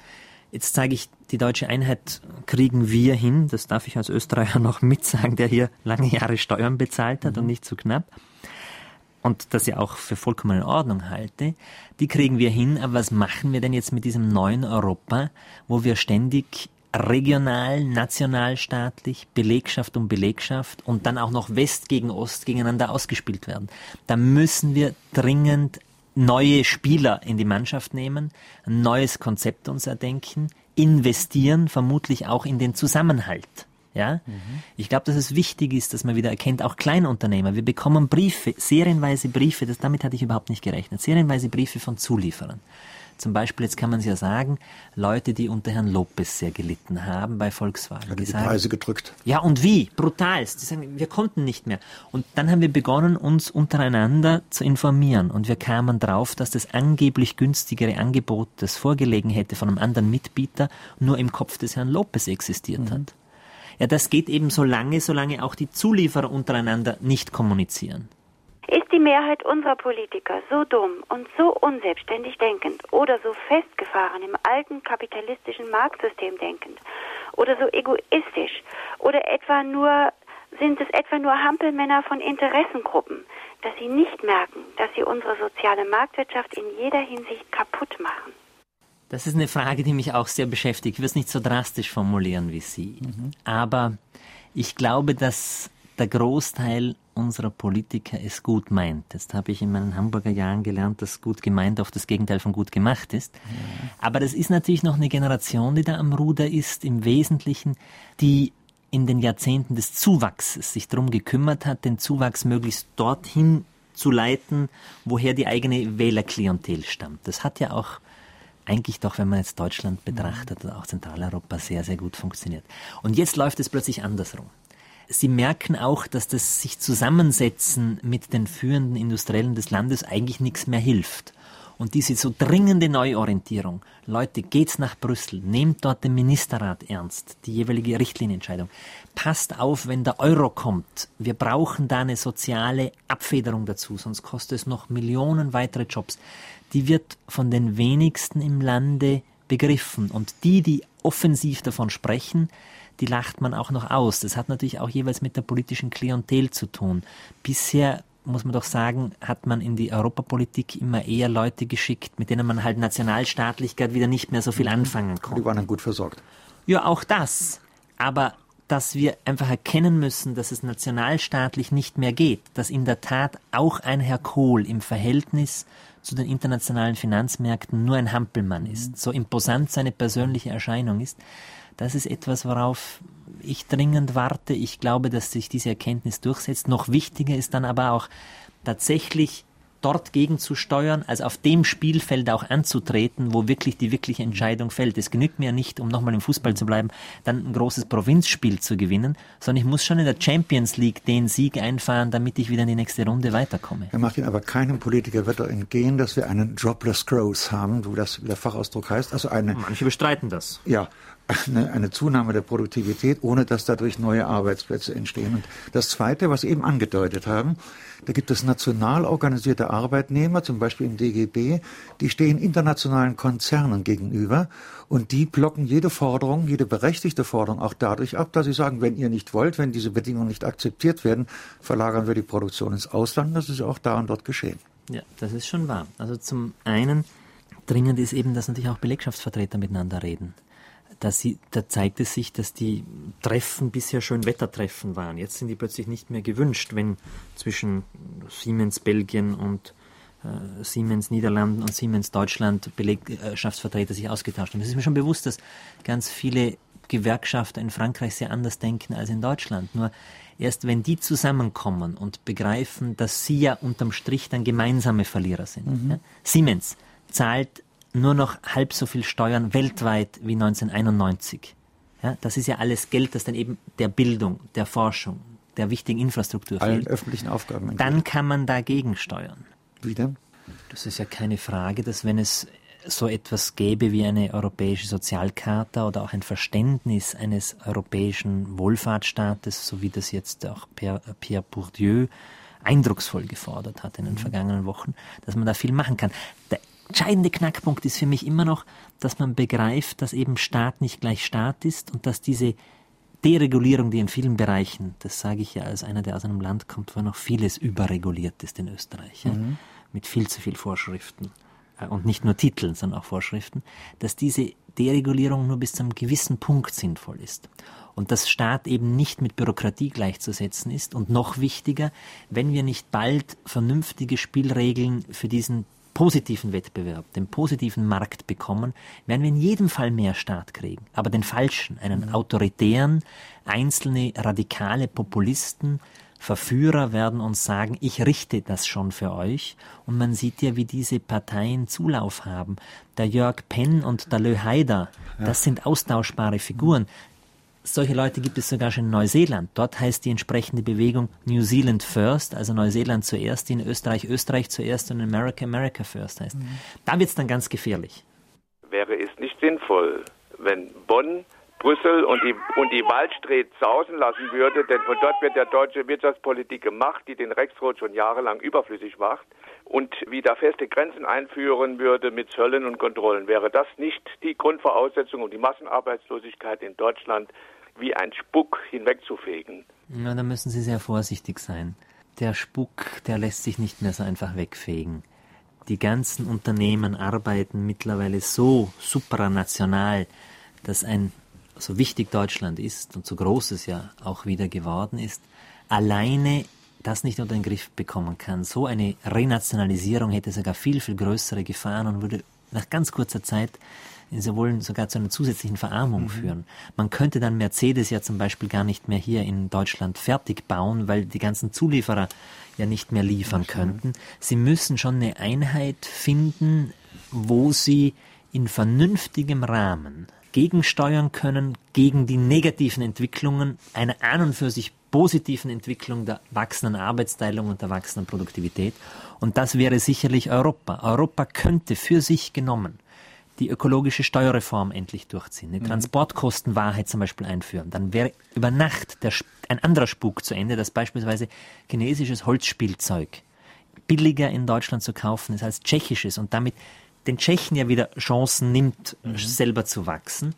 Jetzt sage ich, die deutsche Einheit kriegen wir hin. Das darf ich als Österreicher noch mitsagen, der hier lange Jahre Steuern bezahlt hat mhm. und nicht zu so knapp. Und das ja auch für vollkommen in Ordnung halte. Die kriegen wir hin. Aber was machen wir denn jetzt mit diesem neuen Europa, wo wir ständig regional, nationalstaatlich, Belegschaft um Belegschaft und dann auch noch West gegen Ost gegeneinander ausgespielt werden. Da müssen wir dringend neue Spieler in die Mannschaft nehmen, ein neues Konzept uns erdenken, investieren, vermutlich auch in den Zusammenhalt. Ja, mhm. ich glaube, dass es wichtig ist, dass man wieder erkennt, auch Kleinunternehmer. Wir bekommen Briefe, serienweise Briefe. Das damit hatte ich überhaupt nicht gerechnet. Serienweise Briefe von Zulieferern. Zum Beispiel, jetzt kann man es ja sagen, Leute, die unter Herrn Lopez sehr gelitten haben bei Volkswagen. Hat die, sagen, Preise gedrückt. Ja, und wie? Brutal. Die sagen, wir konnten nicht mehr. Und dann haben wir begonnen, uns untereinander zu informieren. Und wir kamen drauf, dass das angeblich günstigere Angebot, das vorgelegen hätte von einem anderen Mitbieter, nur im Kopf des Herrn Lopez existiert mhm. hat. Ja, das geht eben so lange, solange auch die Zulieferer untereinander nicht kommunizieren. Ist die Mehrheit unserer Politiker so dumm und so unselbstständig denkend oder so festgefahren im alten kapitalistischen Marktsystem denkend oder so egoistisch oder etwa nur sind es etwa nur Hampelmänner von Interessengruppen, dass sie nicht merken, dass sie unsere soziale Marktwirtschaft in jeder Hinsicht kaputt machen? Das ist eine Frage, die mich auch sehr beschäftigt. Ich will es nicht so drastisch formulieren wie Sie. Mhm. Aber ich glaube, dass der Großteil unserer Politiker es gut meint. Das habe ich in meinen Hamburger Jahren gelernt, dass gut gemeint oft das Gegenteil von gut gemacht ist. Ja. Aber das ist natürlich noch eine Generation, die da am Ruder ist, im Wesentlichen, die in den Jahrzehnten des Zuwachses sich darum gekümmert hat, den Zuwachs möglichst dorthin zu leiten, woher die eigene Wählerklientel stammt. Das hat ja auch eigentlich doch, wenn man jetzt Deutschland betrachtet oder auch Zentraleuropa, sehr, sehr gut funktioniert. Und jetzt läuft es plötzlich andersrum. Sie merken auch, dass das sich Zusammensetzen mit den führenden Industriellen des Landes eigentlich nichts mehr hilft. Und diese so dringende Neuorientierung, Leute, geht's nach Brüssel, nehmt dort den Ministerrat ernst, die jeweilige Richtlinienentscheidung. Passt auf, wenn der Euro kommt. Wir brauchen da eine soziale Abfederung dazu, sonst kostet es noch Millionen weitere Jobs. Die wird von den wenigsten im Lande begriffen. Und die, die offensiv davon sprechen, die lacht man auch noch aus. Das hat natürlich auch jeweils mit der politischen Klientel zu tun. Bisher muss man doch sagen, hat man in die Europapolitik immer eher Leute geschickt, mit denen man halt Nationalstaatlichkeit wieder nicht mehr so viel anfangen konnte. Die waren dann gut versorgt. Ja, auch das. Aber dass wir einfach erkennen müssen, dass es nationalstaatlich nicht mehr geht, dass in der Tat auch ein Herr Kohl im Verhältnis zu den internationalen Finanzmärkten nur ein Hampelmann ist, so imposant seine persönliche Erscheinung ist, das ist etwas, worauf ich dringend warte. Ich glaube, dass sich diese Erkenntnis durchsetzt. Noch wichtiger ist dann aber auch tatsächlich dort gegenzusteuern, also auf dem Spielfeld auch anzutreten, wo wirklich die wirkliche Entscheidung fällt. Es genügt mir nicht, um nochmal im Fußball zu bleiben, dann ein großes Provinzspiel zu gewinnen, sondern ich muss schon in der Champions League den Sieg einfahren, damit ich wieder in die nächste Runde weiterkomme. Herr Martin, aber keinem Politiker wird entgehen, dass wir einen Jobless Growth haben, wo das der Fachausdruck heißt. Also eine, Manche bestreiten das. Ja, eine, eine Zunahme der Produktivität, ohne dass dadurch neue Arbeitsplätze entstehen. Und das Zweite, was Sie eben angedeutet haben, da gibt es national organisierte Arbeitnehmer, zum Beispiel im DGB, die stehen internationalen Konzernen gegenüber und die blocken jede Forderung, jede berechtigte Forderung auch dadurch ab, dass sie sagen, wenn ihr nicht wollt, wenn diese Bedingungen nicht akzeptiert werden, verlagern wir die Produktion ins Ausland. Das ist auch da und dort geschehen. Ja, das ist schon wahr. Also zum einen dringend ist eben, dass natürlich auch Belegschaftsvertreter miteinander reden da, sie, da zeigt es sich, dass die Treffen bisher schön Wettertreffen waren. Jetzt sind die plötzlich nicht mehr gewünscht, wenn zwischen Siemens Belgien und äh, Siemens Niederlanden und Siemens Deutschland Belegschaftsvertreter sich ausgetauscht haben. Es ist mir schon bewusst, dass ganz viele Gewerkschafter in Frankreich sehr anders denken als in Deutschland. Nur erst wenn die zusammenkommen und begreifen, dass sie ja unterm Strich dann gemeinsame Verlierer sind. Mhm. Ja? Siemens zahlt nur noch halb so viel Steuern weltweit wie 1991. Ja, das ist ja alles Geld, das dann eben der Bildung, der Forschung, der wichtigen Infrastruktur Allen fehlt. öffentlichen Aufgaben. Dann kann man dagegen steuern. Wie denn? Das ist ja keine Frage, dass wenn es so etwas gäbe wie eine europäische Sozialkarte oder auch ein Verständnis eines europäischen Wohlfahrtsstaates, so wie das jetzt auch Pierre Bourdieu eindrucksvoll gefordert hat in den mhm. vergangenen Wochen, dass man da viel machen kann. Der entscheidende Knackpunkt ist für mich immer noch, dass man begreift, dass eben Staat nicht gleich Staat ist und dass diese Deregulierung, die in vielen Bereichen, das sage ich ja als einer, der aus einem Land kommt, wo noch vieles überreguliert ist in Österreich, mhm. ja, mit viel zu viel Vorschriften äh, und nicht nur Titeln, sondern auch Vorschriften, dass diese Deregulierung nur bis zu einem gewissen Punkt sinnvoll ist und dass Staat eben nicht mit Bürokratie gleichzusetzen ist und noch wichtiger, wenn wir nicht bald vernünftige Spielregeln für diesen positiven Wettbewerb, den positiven Markt bekommen, werden wir in jedem Fall mehr Staat kriegen. Aber den falschen, einen mhm. autoritären, einzelne radikale Populisten, Verführer werden uns sagen, ich richte das schon für euch. Und man sieht ja, wie diese Parteien Zulauf haben. Der Jörg Penn und der Lö Haider, ja. das sind austauschbare Figuren. Solche Leute gibt es sogar schon in Neuseeland. Dort heißt die entsprechende Bewegung New Zealand First, also Neuseeland zuerst, die in Österreich Österreich zuerst und in America America First heißt. Mhm. Da wird es dann ganz gefährlich. Wäre es nicht sinnvoll, wenn Bonn Brüssel und die, und die Waldstreet sausen lassen würde, denn von dort wird ja deutsche Wirtschaftspolitik gemacht, die den Rexroth schon jahrelang überflüssig macht und wieder feste Grenzen einführen würde mit Zöllen und Kontrollen. Wäre das nicht die Grundvoraussetzung, um die Massenarbeitslosigkeit in Deutschland wie ein Spuck hinwegzufegen? Na, da müssen Sie sehr vorsichtig sein. Der Spuck, der lässt sich nicht mehr so einfach wegfegen. Die ganzen Unternehmen arbeiten mittlerweile so supranational, dass ein so wichtig Deutschland ist und so groß es ja auch wieder geworden ist, alleine das nicht unter den Griff bekommen kann. So eine Renationalisierung hätte sogar viel, viel größere Gefahren und würde nach ganz kurzer Zeit sowohl sogar zu einer zusätzlichen Verarmung mhm. führen. Man könnte dann Mercedes ja zum Beispiel gar nicht mehr hier in Deutschland fertig bauen, weil die ganzen Zulieferer ja nicht mehr liefern könnten. Sie müssen schon eine Einheit finden, wo sie in vernünftigem Rahmen gegensteuern können gegen die negativen Entwicklungen einer an und für sich positiven Entwicklung der wachsenden Arbeitsteilung und der wachsenden Produktivität. Und das wäre sicherlich Europa. Europa könnte für sich genommen die ökologische Steuerreform endlich durchziehen, eine mhm. Transportkostenwahrheit zum Beispiel einführen. Dann wäre über Nacht ein anderer Spuk zu Ende, dass beispielsweise chinesisches Holzspielzeug billiger in Deutschland zu kaufen ist als tschechisches und damit den Tschechen ja wieder Chancen nimmt, mhm. selber zu wachsen.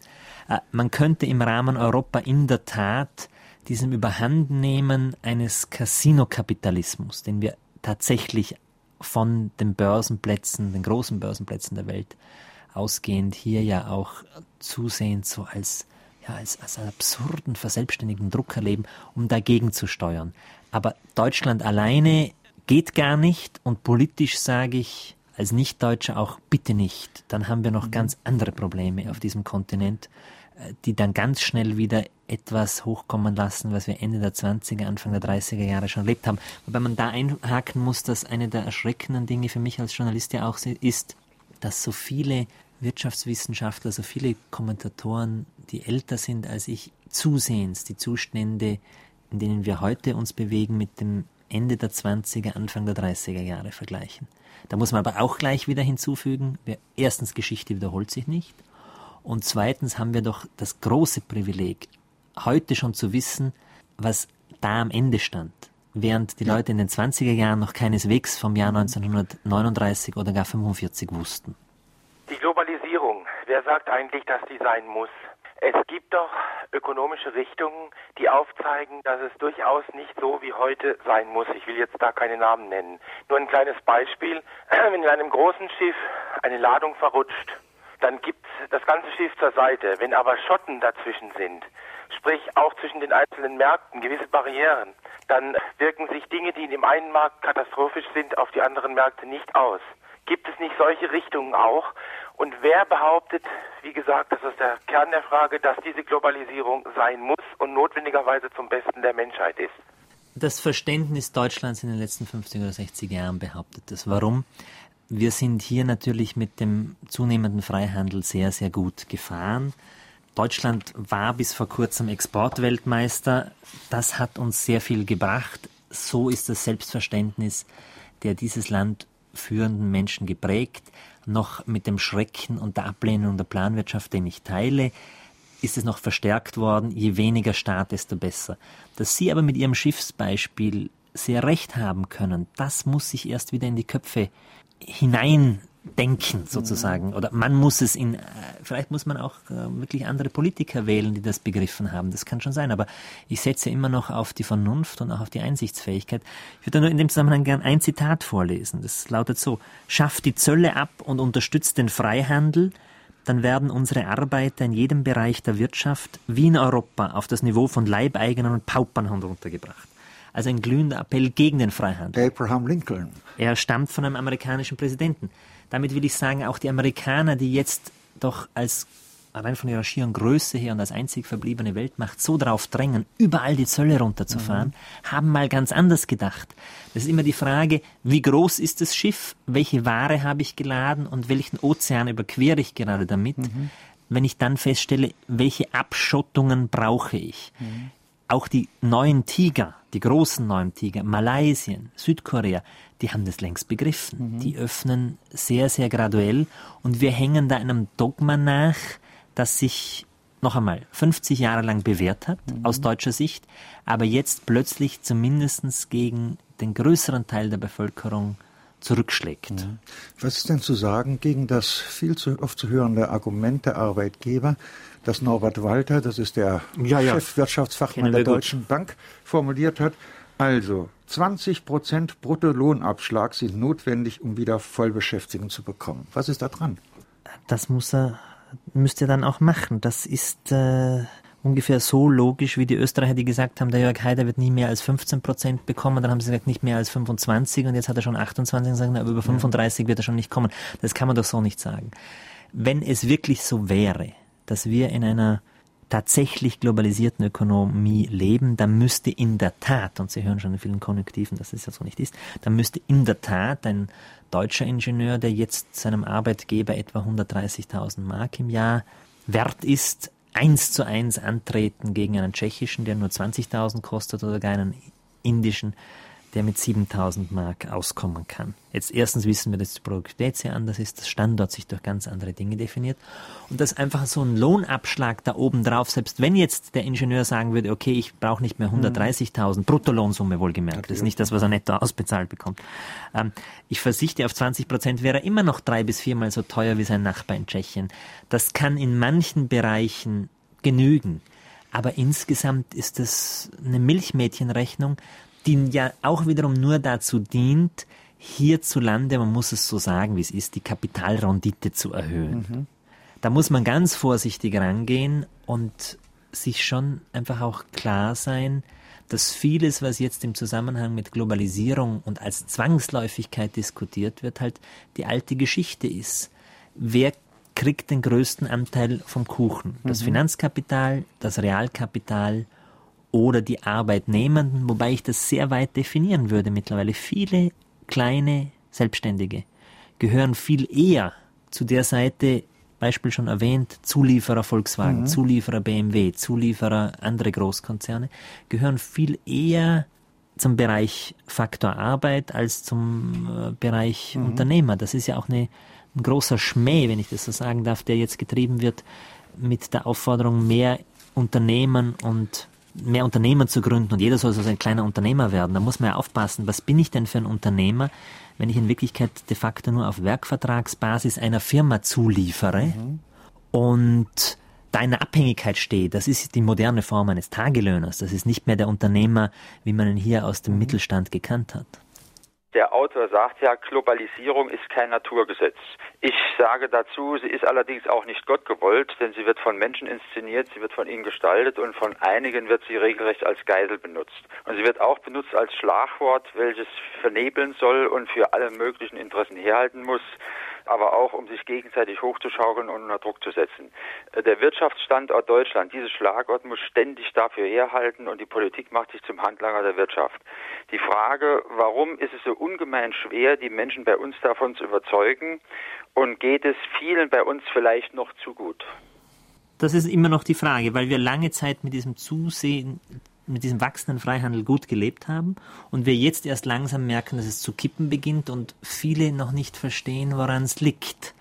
Äh, man könnte im Rahmen Europa in der Tat diesem Überhandnehmen eines Casino-Kapitalismus, den wir tatsächlich von den Börsenplätzen, den großen Börsenplätzen der Welt ausgehend hier ja auch zusehends so als, ja, als, als einen absurden, verselbstständigen Druck erleben, um dagegen zu steuern. Aber Deutschland alleine geht gar nicht und politisch sage ich als Nichtdeutscher auch bitte nicht. Dann haben wir noch mhm. ganz andere Probleme auf diesem Kontinent, äh, die dann ganz schnell wieder etwas hochkommen lassen, was wir Ende der 20er, Anfang der 30er Jahre schon erlebt haben. Wobei man da einhaken muss, dass eine der erschreckenden Dinge für mich als Journalist ja auch ist, dass so viele Wirtschaftswissenschaftler, so viele Kommentatoren, die älter sind als ich, zusehends die Zustände, in denen wir heute uns bewegen, mit dem Ende der 20er, Anfang der 30er Jahre vergleichen. Da muss man aber auch gleich wieder hinzufügen, erstens Geschichte wiederholt sich nicht und zweitens haben wir doch das große Privileg, heute schon zu wissen, was da am Ende stand, während die Leute in den 20er Jahren noch keineswegs vom Jahr 1939 oder gar 45 wussten. Die Globalisierung, wer sagt eigentlich, dass die sein muss? Es gibt doch ökonomische Richtungen, die aufzeigen, dass es durchaus nicht so wie heute sein muss. Ich will jetzt da keine Namen nennen. Nur ein kleines Beispiel. Wenn in einem großen Schiff eine Ladung verrutscht, dann gibt das ganze Schiff zur Seite. Wenn aber Schotten dazwischen sind, sprich auch zwischen den einzelnen Märkten gewisse Barrieren, dann wirken sich Dinge, die in dem einen Markt katastrophisch sind, auf die anderen Märkte nicht aus. Gibt es nicht solche Richtungen auch? Und wer behauptet, wie gesagt, das ist der Kern der Frage, dass diese Globalisierung sein muss und notwendigerweise zum Besten der Menschheit ist? Das Verständnis Deutschlands in den letzten 50 oder 60 Jahren behauptet das. Warum? Wir sind hier natürlich mit dem zunehmenden Freihandel sehr, sehr gut gefahren. Deutschland war bis vor kurzem Exportweltmeister. Das hat uns sehr viel gebracht. So ist das Selbstverständnis der dieses Land führenden Menschen geprägt, noch mit dem Schrecken und der Ablehnung der Planwirtschaft, den ich teile, ist es noch verstärkt worden, je weniger Staat, desto besser. Dass Sie aber mit Ihrem Schiffsbeispiel sehr recht haben können, das muss sich erst wieder in die Köpfe hinein denken sozusagen. Oder man muss es in, äh, vielleicht muss man auch äh, wirklich andere Politiker wählen, die das begriffen haben. Das kann schon sein. Aber ich setze immer noch auf die Vernunft und auch auf die Einsichtsfähigkeit. Ich würde nur in dem Zusammenhang gern ein Zitat vorlesen. Das lautet so, schafft die Zölle ab und unterstützt den Freihandel, dann werden unsere Arbeiter in jedem Bereich der Wirtschaft wie in Europa auf das Niveau von Leibeigenen und Paupern heruntergebracht. Also ein glühender Appell gegen den Freihandel. Abraham Lincoln. Er stammt von einem amerikanischen Präsidenten. Damit will ich sagen, auch die Amerikaner, die jetzt doch als allein von ihrer schieren Größe her und als einzig verbliebene Weltmacht so darauf drängen, überall die Zölle runterzufahren, mhm. haben mal ganz anders gedacht. Das ist immer die Frage, wie groß ist das Schiff, welche Ware habe ich geladen und welchen Ozean überquere ich gerade damit, mhm. wenn ich dann feststelle, welche Abschottungen brauche ich. Mhm. Auch die neuen Tiger, die großen neuen Tiger, Malaysien, Südkorea, die haben das längst begriffen. Mhm. Die öffnen sehr, sehr graduell und wir hängen da einem Dogma nach, das sich noch einmal 50 Jahre lang bewährt hat, mhm. aus deutscher Sicht, aber jetzt plötzlich zumindest gegen den größeren Teil der Bevölkerung zurückschlägt. Mhm. Was ist denn zu sagen gegen das viel zu oft zu hörende Argument der Arbeitgeber, das Norbert Walter, das ist der ja, ja. Chefwirtschaftsfachmann der Deutschen gut. Bank, formuliert hat? Also 20 Prozent Bruttolohnabschlag sind notwendig, um wieder Vollbeschäftigung zu bekommen. Was ist da dran? Das muss er, müsste er dann auch machen. Das ist äh, ungefähr so logisch wie die Österreicher, die gesagt haben, der Jörg Haider wird nie mehr als 15 Prozent bekommen. Dann haben sie gesagt, nicht mehr als 25 und jetzt hat er schon 28 und sagen, aber über 35 wird er schon nicht kommen. Das kann man doch so nicht sagen. Wenn es wirklich so wäre, dass wir in einer tatsächlich globalisierten Ökonomie leben, dann müsste in der Tat, und Sie hören schon in vielen Konjunktiven, dass es ja so nicht ist, dann müsste in der Tat ein deutscher Ingenieur, der jetzt seinem Arbeitgeber etwa 130.000 Mark im Jahr wert ist, eins zu eins antreten gegen einen tschechischen, der nur 20.000 kostet oder gar einen indischen, der mit 7000 Mark auskommen kann. Jetzt erstens wissen wir, dass die Produktivität sehr anders ist, das Standort sich durch ganz andere Dinge definiert und dass einfach so ein Lohnabschlag da oben drauf, selbst wenn jetzt der Ingenieur sagen würde, okay, ich brauche nicht mehr 130.000 mhm. Bruttolohnsumme wohlgemerkt, das ist nicht das, was er netto ausbezahlt bekommt. Ähm, ich versichte auf 20 Prozent, wäre immer noch drei bis viermal so teuer wie sein Nachbar in Tschechien. Das kann in manchen Bereichen genügen. Aber insgesamt ist es eine Milchmädchenrechnung, die ja auch wiederum nur dazu dient, hierzulande, man muss es so sagen, wie es ist, die Kapitalrendite zu erhöhen. Mhm. Da muss man ganz vorsichtig rangehen und sich schon einfach auch klar sein, dass vieles, was jetzt im Zusammenhang mit Globalisierung und als Zwangsläufigkeit diskutiert wird, halt die alte Geschichte ist. Wer kriegt den größten Anteil vom Kuchen? Das mhm. Finanzkapital, das Realkapital oder die Arbeitnehmenden, wobei ich das sehr weit definieren würde mittlerweile. Viele kleine Selbstständige gehören viel eher zu der Seite, Beispiel schon erwähnt, Zulieferer Volkswagen, mhm. Zulieferer BMW, Zulieferer andere Großkonzerne, gehören viel eher zum Bereich Faktor Arbeit als zum äh, Bereich mhm. Unternehmer. Das ist ja auch eine, ein großer Schmäh, wenn ich das so sagen darf, der jetzt getrieben wird mit der Aufforderung, mehr Unternehmen und mehr Unternehmen zu gründen und jeder soll so ein kleiner Unternehmer werden. Da muss man ja aufpassen, was bin ich denn für ein Unternehmer, wenn ich in Wirklichkeit de facto nur auf Werkvertragsbasis einer Firma zuliefere mhm. und da in der Abhängigkeit stehe. Das ist die moderne Form eines Tagelöhners. Das ist nicht mehr der Unternehmer, wie man ihn hier aus dem mhm. Mittelstand gekannt hat. Der Autor sagt ja, Globalisierung ist kein Naturgesetz. Ich sage dazu, sie ist allerdings auch nicht Gott gewollt, denn sie wird von Menschen inszeniert, sie wird von ihnen gestaltet und von einigen wird sie regelrecht als Geisel benutzt. Und sie wird auch benutzt als Schlagwort, welches vernebeln soll und für alle möglichen Interessen herhalten muss aber auch um sich gegenseitig hochzuschaukeln und unter Druck zu setzen. Äh, der Wirtschaftsstandort Deutschland, dieses Schlagwort muss ständig dafür herhalten und die Politik macht sich zum Handlanger der Wirtschaft. Die Frage, warum ist es so ungemein schwer, die Menschen bei uns davon zu überzeugen und geht es vielen bei uns vielleicht noch zu gut? Das ist immer noch die Frage, weil wir lange Zeit mit diesem Zusehen mit diesem wachsenden Freihandel gut gelebt haben und wir jetzt erst langsam merken, dass es zu kippen beginnt und viele noch nicht verstehen, woran es liegt.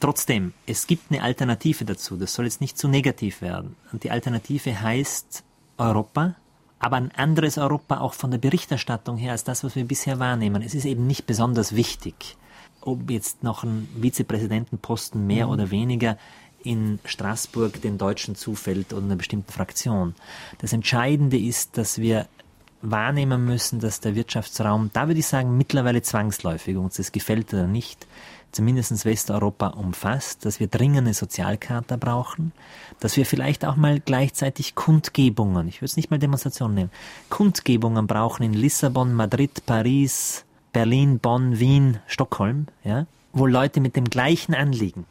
Trotzdem, es gibt eine Alternative dazu. Das soll jetzt nicht zu negativ werden. Und die Alternative heißt Europa, aber ein anderes Europa auch von der Berichterstattung her als das, was wir bisher wahrnehmen. Es ist eben nicht besonders wichtig, ob jetzt noch ein Vizepräsidentenposten mehr mhm. oder weniger in Straßburg den Deutschen zufällt oder einer bestimmten Fraktion. Das Entscheidende ist, dass wir wahrnehmen müssen, dass der Wirtschaftsraum, da würde ich sagen, mittlerweile zwangsläufig, uns das gefällt oder nicht, zumindest Westeuropa umfasst, dass wir dringend eine Sozialkarte brauchen, dass wir vielleicht auch mal gleichzeitig Kundgebungen, ich würde es nicht mal Demonstrationen nehmen, Kundgebungen brauchen in Lissabon, Madrid, Paris, Berlin, Bonn, Wien, Stockholm, ja, wo Leute mit dem gleichen Anliegen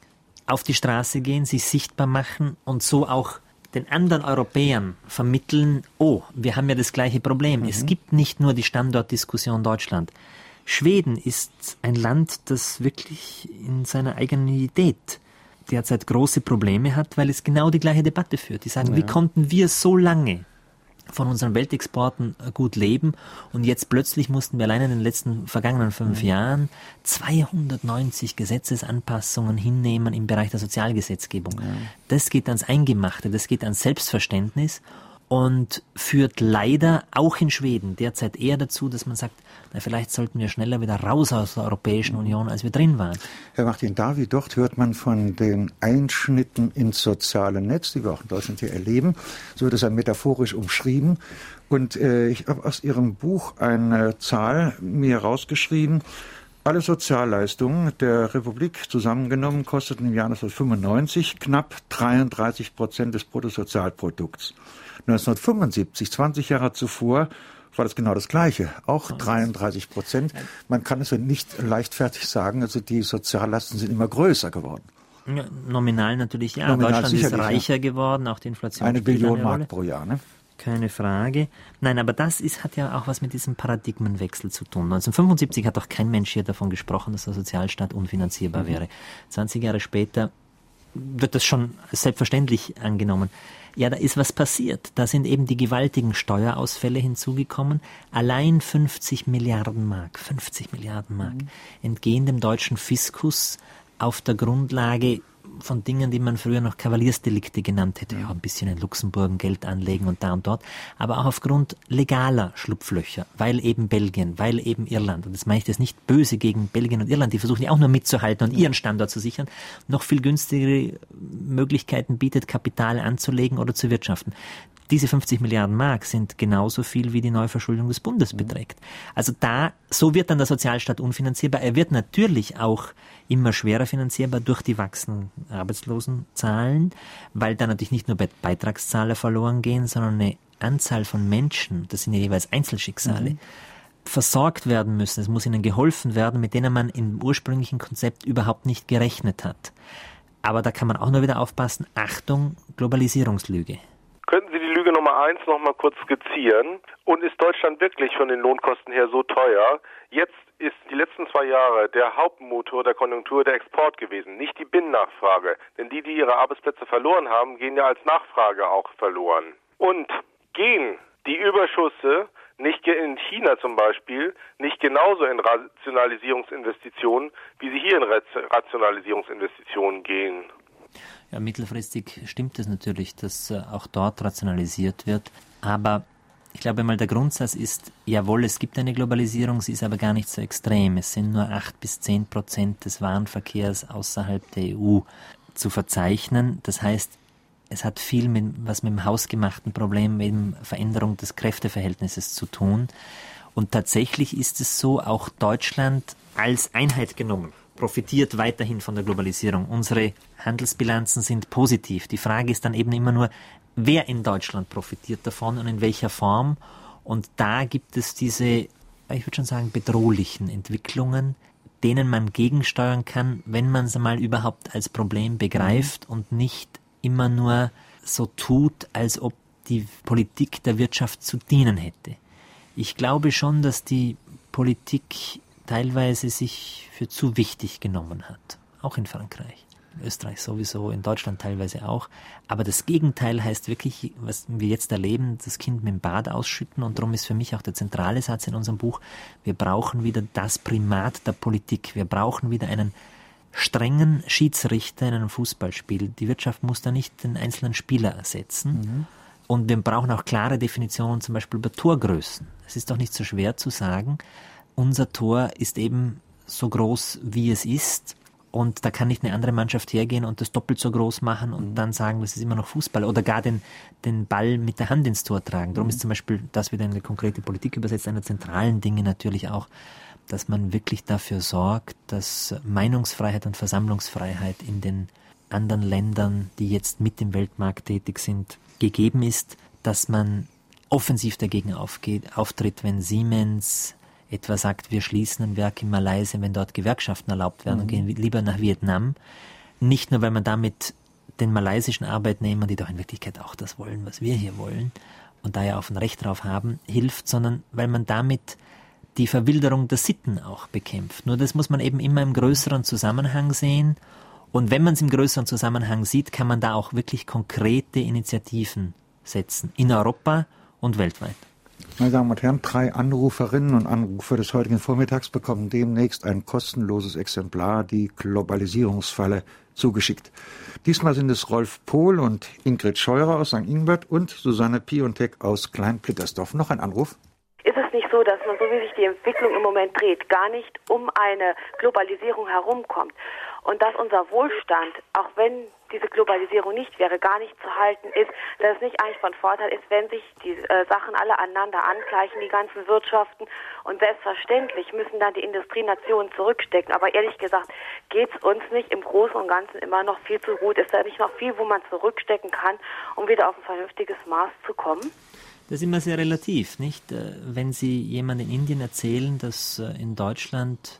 auf die Straße gehen, sich sichtbar machen und so auch den anderen Europäern vermitteln, oh, wir haben ja das gleiche Problem. Mhm. Es gibt nicht nur die Standortdiskussion Deutschland. Schweden ist ein Land, das wirklich in seiner eigenen Identität derzeit große Probleme hat, weil es genau die gleiche Debatte führt. Die sagen, ja. wie konnten wir so lange von unseren Weltexporten äh, gut leben und jetzt plötzlich mussten wir allein in den letzten vergangenen fünf mhm. Jahren 290 Gesetzesanpassungen hinnehmen im Bereich der Sozialgesetzgebung. Ja. Das geht ans Eingemachte, das geht ans Selbstverständnis und führt leider auch in Schweden derzeit eher dazu, dass man sagt, na, vielleicht sollten wir schneller wieder raus aus der Europäischen Union, als wir drin waren. Herr Martin Davi, dort hört man von den Einschnitten ins soziale Netz, die wir auch in Deutschland hier erleben. So wird es ja metaphorisch umschrieben. Und äh, ich habe aus Ihrem Buch eine Zahl mir rausgeschrieben. Alle Sozialleistungen der Republik zusammengenommen kosteten im Jahr 1995 knapp 33 Prozent des Bruttosozialprodukts. 1975, 20 Jahre zuvor, war das genau das Gleiche, auch 33 Prozent. Man kann es nicht leichtfertig sagen, also die Soziallasten sind immer größer geworden. Ja, nominal natürlich ja. Nominal Deutschland ist reicher ja. geworden, auch die Inflation. Eine Billion eine Mark pro Jahr, ne? Keine Frage. Nein, aber das ist, hat ja auch was mit diesem Paradigmenwechsel zu tun. 1975 hat doch kein Mensch hier davon gesprochen, dass der Sozialstaat unfinanzierbar mhm. wäre. 20 Jahre später wird das schon selbstverständlich angenommen. Ja, da ist was passiert. Da sind eben die gewaltigen Steuerausfälle hinzugekommen. Allein 50 Milliarden Mark, 50 Milliarden Mark mhm. entgehen dem deutschen Fiskus auf der Grundlage von Dingen, die man früher noch Kavaliersdelikte genannt hätte. Ja, ein bisschen in Luxemburg Geld anlegen und da und dort. Aber auch aufgrund legaler Schlupflöcher, weil eben Belgien, weil eben Irland, und das meine ich jetzt nicht böse gegen Belgien und Irland, die versuchen ja auch nur mitzuhalten und ihren Standort zu sichern, noch viel günstigere Möglichkeiten bietet, Kapital anzulegen oder zu wirtschaften. Diese 50 Milliarden Mark sind genauso viel wie die Neuverschuldung des Bundes beträgt. Also da, so wird dann der Sozialstaat unfinanzierbar. Er wird natürlich auch immer schwerer finanzierbar durch die wachsenden Arbeitslosenzahlen, weil da natürlich nicht nur Beitragszahler verloren gehen, sondern eine Anzahl von Menschen, das sind ja jeweils Einzelschicksale, mhm. versorgt werden müssen. Es muss ihnen geholfen werden, mit denen man im ursprünglichen Konzept überhaupt nicht gerechnet hat. Aber da kann man auch nur wieder aufpassen, Achtung, Globalisierungslüge. Könnten Sie eins noch mal kurz skizzieren? Und ist Deutschland wirklich von den Lohnkosten her so teuer? Jetzt ist die letzten zwei Jahre der Hauptmotor der Konjunktur der Export gewesen, nicht die Binnennachfrage. Denn die, die ihre Arbeitsplätze verloren haben, gehen ja als Nachfrage auch verloren. Und gehen die Überschüsse nicht in China zum Beispiel nicht genauso in Rationalisierungsinvestitionen, wie sie hier in Rationalisierungsinvestitionen gehen? Ja, mittelfristig stimmt es natürlich, dass äh, auch dort rationalisiert wird. Aber ich glaube mal, der Grundsatz ist, jawohl, es gibt eine Globalisierung, sie ist aber gar nicht so extrem. Es sind nur acht bis zehn Prozent des Warenverkehrs außerhalb der EU zu verzeichnen. Das heißt, es hat viel mit, was mit dem hausgemachten Problem, eben Veränderung des Kräfteverhältnisses zu tun. Und tatsächlich ist es so, auch Deutschland als Einheit genommen profitiert weiterhin von der Globalisierung. Unsere Handelsbilanzen sind positiv. Die Frage ist dann eben immer nur, wer in Deutschland profitiert davon und in welcher Form. Und da gibt es diese, ich würde schon sagen, bedrohlichen Entwicklungen, denen man gegensteuern kann, wenn man sie mal überhaupt als Problem begreift und nicht immer nur so tut, als ob die Politik der Wirtschaft zu dienen hätte. Ich glaube schon, dass die Politik teilweise sich für zu wichtig genommen hat. Auch in Frankreich. In Österreich sowieso, in Deutschland teilweise auch. Aber das Gegenteil heißt wirklich, was wir jetzt erleben, das Kind mit dem Bad ausschütten. Und darum ist für mich auch der zentrale Satz in unserem Buch, wir brauchen wieder das Primat der Politik. Wir brauchen wieder einen strengen Schiedsrichter in einem Fußballspiel. Die Wirtschaft muss da nicht den einzelnen Spieler ersetzen. Mhm. Und wir brauchen auch klare Definitionen, zum Beispiel über Torgrößen. Es ist doch nicht so schwer zu sagen, unser Tor ist eben so groß, wie es ist. Und da kann nicht eine andere Mannschaft hergehen und das doppelt so groß machen und dann sagen, das ist immer noch Fußball oder gar den, den Ball mit der Hand ins Tor tragen. Darum ist zum Beispiel das wieder eine konkrete Politik übersetzt, einer zentralen Dinge natürlich auch, dass man wirklich dafür sorgt, dass Meinungsfreiheit und Versammlungsfreiheit in den anderen Ländern, die jetzt mit dem Weltmarkt tätig sind, gegeben ist, dass man offensiv dagegen aufgeht, auftritt, wenn Siemens, etwa sagt, wir schließen ein Werk in Malaysia, wenn dort Gewerkschaften erlaubt werden mhm. und gehen lieber nach Vietnam. Nicht nur, weil man damit den malaysischen Arbeitnehmern, die doch in Wirklichkeit auch das wollen, was wir hier wollen, und da ja auch ein Recht drauf haben, hilft, sondern weil man damit die Verwilderung der Sitten auch bekämpft. Nur das muss man eben immer im größeren Zusammenhang sehen. Und wenn man es im größeren Zusammenhang sieht, kann man da auch wirklich konkrete Initiativen setzen. In Europa und weltweit. Meine Damen und Herren, drei Anruferinnen und Anrufer des heutigen Vormittags bekommen demnächst ein kostenloses Exemplar, die Globalisierungsfalle, zugeschickt. Diesmal sind es Rolf Pohl und Ingrid Scheurer aus St. Ingbert und Susanne Piontek aus Kleinplittersdorf. Noch ein Anruf? Ist es nicht so, dass man, so wie sich die Entwicklung im Moment dreht, gar nicht um eine Globalisierung herumkommt? Und dass unser Wohlstand, auch wenn diese Globalisierung nicht wäre, gar nicht zu halten ist, dass es nicht eigentlich von Vorteil ist, wenn sich die äh, Sachen alle aneinander angleichen, die ganzen Wirtschaften. Und selbstverständlich müssen dann die Industrienationen zurückstecken. Aber ehrlich gesagt geht es uns nicht im Großen und Ganzen immer noch viel zu gut. Ist da nicht noch viel, wo man zurückstecken kann, um wieder auf ein vernünftiges Maß zu kommen? Das ist immer sehr relativ, nicht? Äh, wenn Sie jemand in Indien erzählen, dass äh, in Deutschland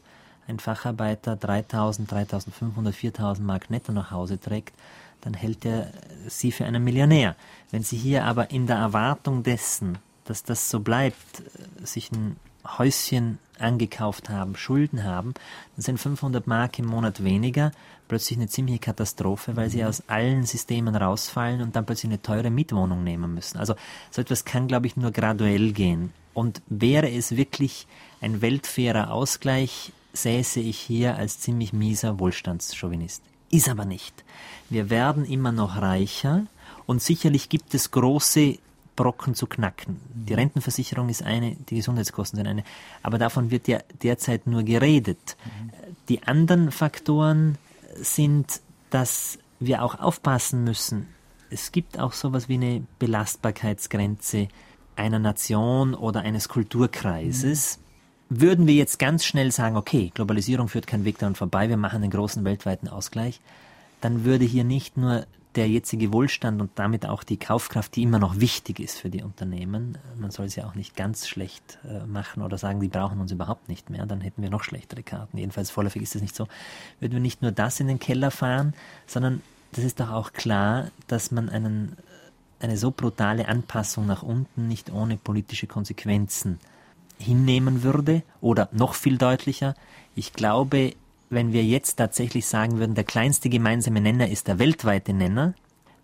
ein Facharbeiter 3000, 3500, 4000 Mark netto nach Hause trägt, dann hält er sie für einen Millionär. Wenn sie hier aber in der Erwartung dessen, dass das so bleibt, sich ein Häuschen angekauft haben, Schulden haben, dann sind 500 Mark im Monat weniger plötzlich eine ziemliche Katastrophe, weil sie aus allen Systemen rausfallen und dann plötzlich eine teure Mietwohnung nehmen müssen. Also so etwas kann, glaube ich, nur graduell gehen. Und wäre es wirklich ein weltfairer Ausgleich, säße ich hier als ziemlich mieser Wohlstandschauvinist. Ist aber nicht. Wir werden immer noch reicher und sicherlich gibt es große Brocken zu knacken. Die Rentenversicherung ist eine, die Gesundheitskosten sind eine, aber davon wird ja derzeit nur geredet. Die anderen Faktoren sind, dass wir auch aufpassen müssen. Es gibt auch sowas wie eine Belastbarkeitsgrenze einer Nation oder eines Kulturkreises. Würden wir jetzt ganz schnell sagen, okay, Globalisierung führt keinen Weg daran vorbei, wir machen einen großen weltweiten Ausgleich, dann würde hier nicht nur der jetzige Wohlstand und damit auch die Kaufkraft, die immer noch wichtig ist für die Unternehmen. Man soll sie auch nicht ganz schlecht äh, machen oder sagen, die brauchen uns überhaupt nicht mehr, dann hätten wir noch schlechtere Karten. Jedenfalls vorläufig ist es nicht so. Würden wir nicht nur das in den Keller fahren, sondern das ist doch auch klar, dass man einen, eine so brutale Anpassung nach unten nicht ohne politische Konsequenzen hinnehmen würde. Oder noch viel deutlicher, ich glaube, wenn wir jetzt tatsächlich sagen würden, der kleinste gemeinsame Nenner ist der weltweite Nenner,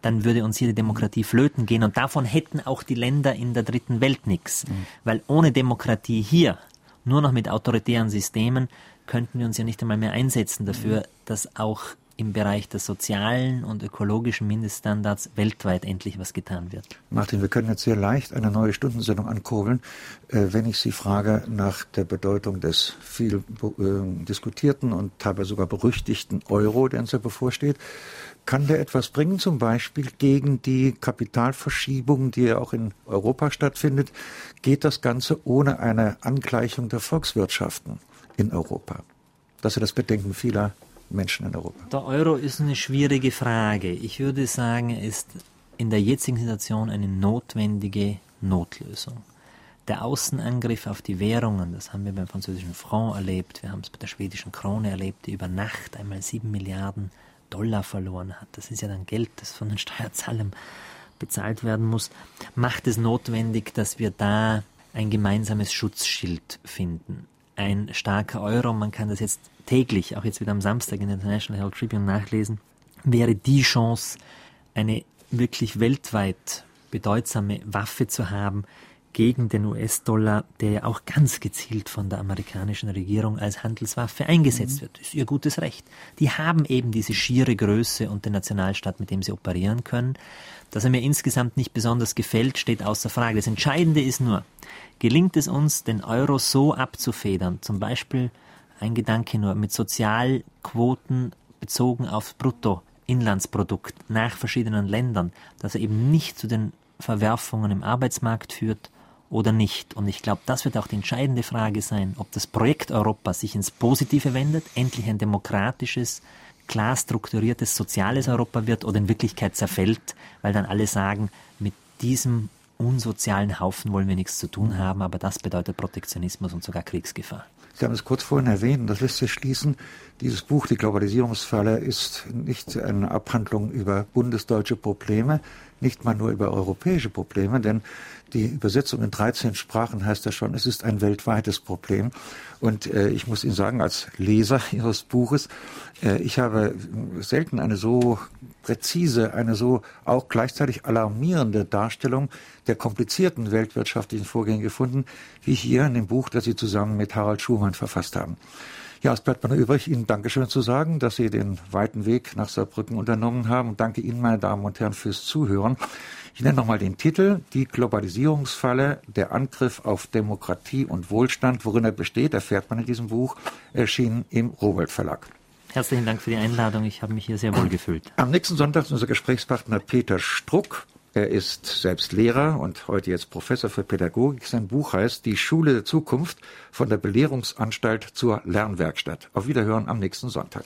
dann würde uns hier die Demokratie flöten gehen und davon hätten auch die Länder in der dritten Welt nichts. Mhm. Weil ohne Demokratie hier, nur noch mit autoritären Systemen, könnten wir uns ja nicht einmal mehr einsetzen dafür, mhm. dass auch im Bereich der sozialen und ökologischen Mindeststandards weltweit endlich was getan wird. Martin, wir können jetzt sehr leicht eine neue Stundensendung ankurbeln, äh, wenn ich Sie frage nach der Bedeutung des viel äh, diskutierten und teilweise sogar berüchtigten Euro, der uns ja bevorsteht. Kann der etwas bringen, zum Beispiel gegen die Kapitalverschiebung, die ja auch in Europa stattfindet? Geht das Ganze ohne eine Angleichung der Volkswirtschaften in Europa? Das ist das Bedenken vieler Menschen in Europa? Der Euro ist eine schwierige Frage. Ich würde sagen, er ist in der jetzigen Situation eine notwendige Notlösung. Der Außenangriff auf die Währungen, das haben wir beim französischen Franc erlebt, wir haben es bei der schwedischen Krone erlebt, die über Nacht einmal sieben Milliarden Dollar verloren hat. Das ist ja dann Geld, das von den Steuerzahlern bezahlt werden muss, macht es notwendig, dass wir da ein gemeinsames Schutzschild finden. Ein starker Euro, man kann das jetzt täglich, auch jetzt wieder am Samstag in der International Herald Tribune nachlesen, wäre die Chance, eine wirklich weltweit bedeutsame Waffe zu haben gegen den US-Dollar, der ja auch ganz gezielt von der amerikanischen Regierung als Handelswaffe eingesetzt mhm. wird. Das ist ihr gutes Recht. Die haben eben diese schiere Größe und den Nationalstaat, mit dem sie operieren können. Dass er mir insgesamt nicht besonders gefällt, steht außer Frage. Das Entscheidende ist nur, gelingt es uns, den Euro so abzufedern, zum Beispiel ein Gedanke nur, mit Sozialquoten bezogen aufs Bruttoinlandsprodukt nach verschiedenen Ländern, dass er eben nicht zu den Verwerfungen im Arbeitsmarkt führt oder nicht. Und ich glaube, das wird auch die entscheidende Frage sein, ob das Projekt Europa sich ins Positive wendet, endlich ein demokratisches, klar strukturiertes, soziales Europa wird oder in Wirklichkeit zerfällt, weil dann alle sagen, mit diesem unsozialen Haufen wollen wir nichts zu tun haben, aber das bedeutet Protektionismus und sogar Kriegsgefahr. Sie haben es kurz vorhin erwähnt, das lässt sich schließen. Dieses Buch, die Globalisierungsfalle, ist nicht eine Abhandlung über bundesdeutsche Probleme, nicht mal nur über europäische Probleme, denn die Übersetzung in 13 Sprachen heißt ja schon, es ist ein weltweites Problem. Und äh, ich muss Ihnen sagen, als Leser Ihres Buches, äh, ich habe selten eine so präzise, eine so auch gleichzeitig alarmierende Darstellung der komplizierten weltwirtschaftlichen Vorgänge gefunden, wie hier in dem Buch, das Sie zusammen mit Harald Schumann verfasst haben. Ja, es bleibt mir nur übrig, Ihnen Dankeschön zu sagen, dass Sie den weiten Weg nach Saarbrücken unternommen haben. Und danke Ihnen, meine Damen und Herren, fürs Zuhören. Ich nenne nochmal den Titel, die Globalisierungsfalle, der Angriff auf Demokratie und Wohlstand. Worin er besteht, erfährt man in diesem Buch, erschienen im Rowold Verlag. Herzlichen Dank für die Einladung. Ich habe mich hier sehr wohl gefühlt. Am nächsten Sonntag ist unser Gesprächspartner Peter Struck. Er ist selbst Lehrer und heute jetzt Professor für Pädagogik. Sein Buch heißt Die Schule der Zukunft von der Belehrungsanstalt zur Lernwerkstatt. Auf Wiederhören am nächsten Sonntag.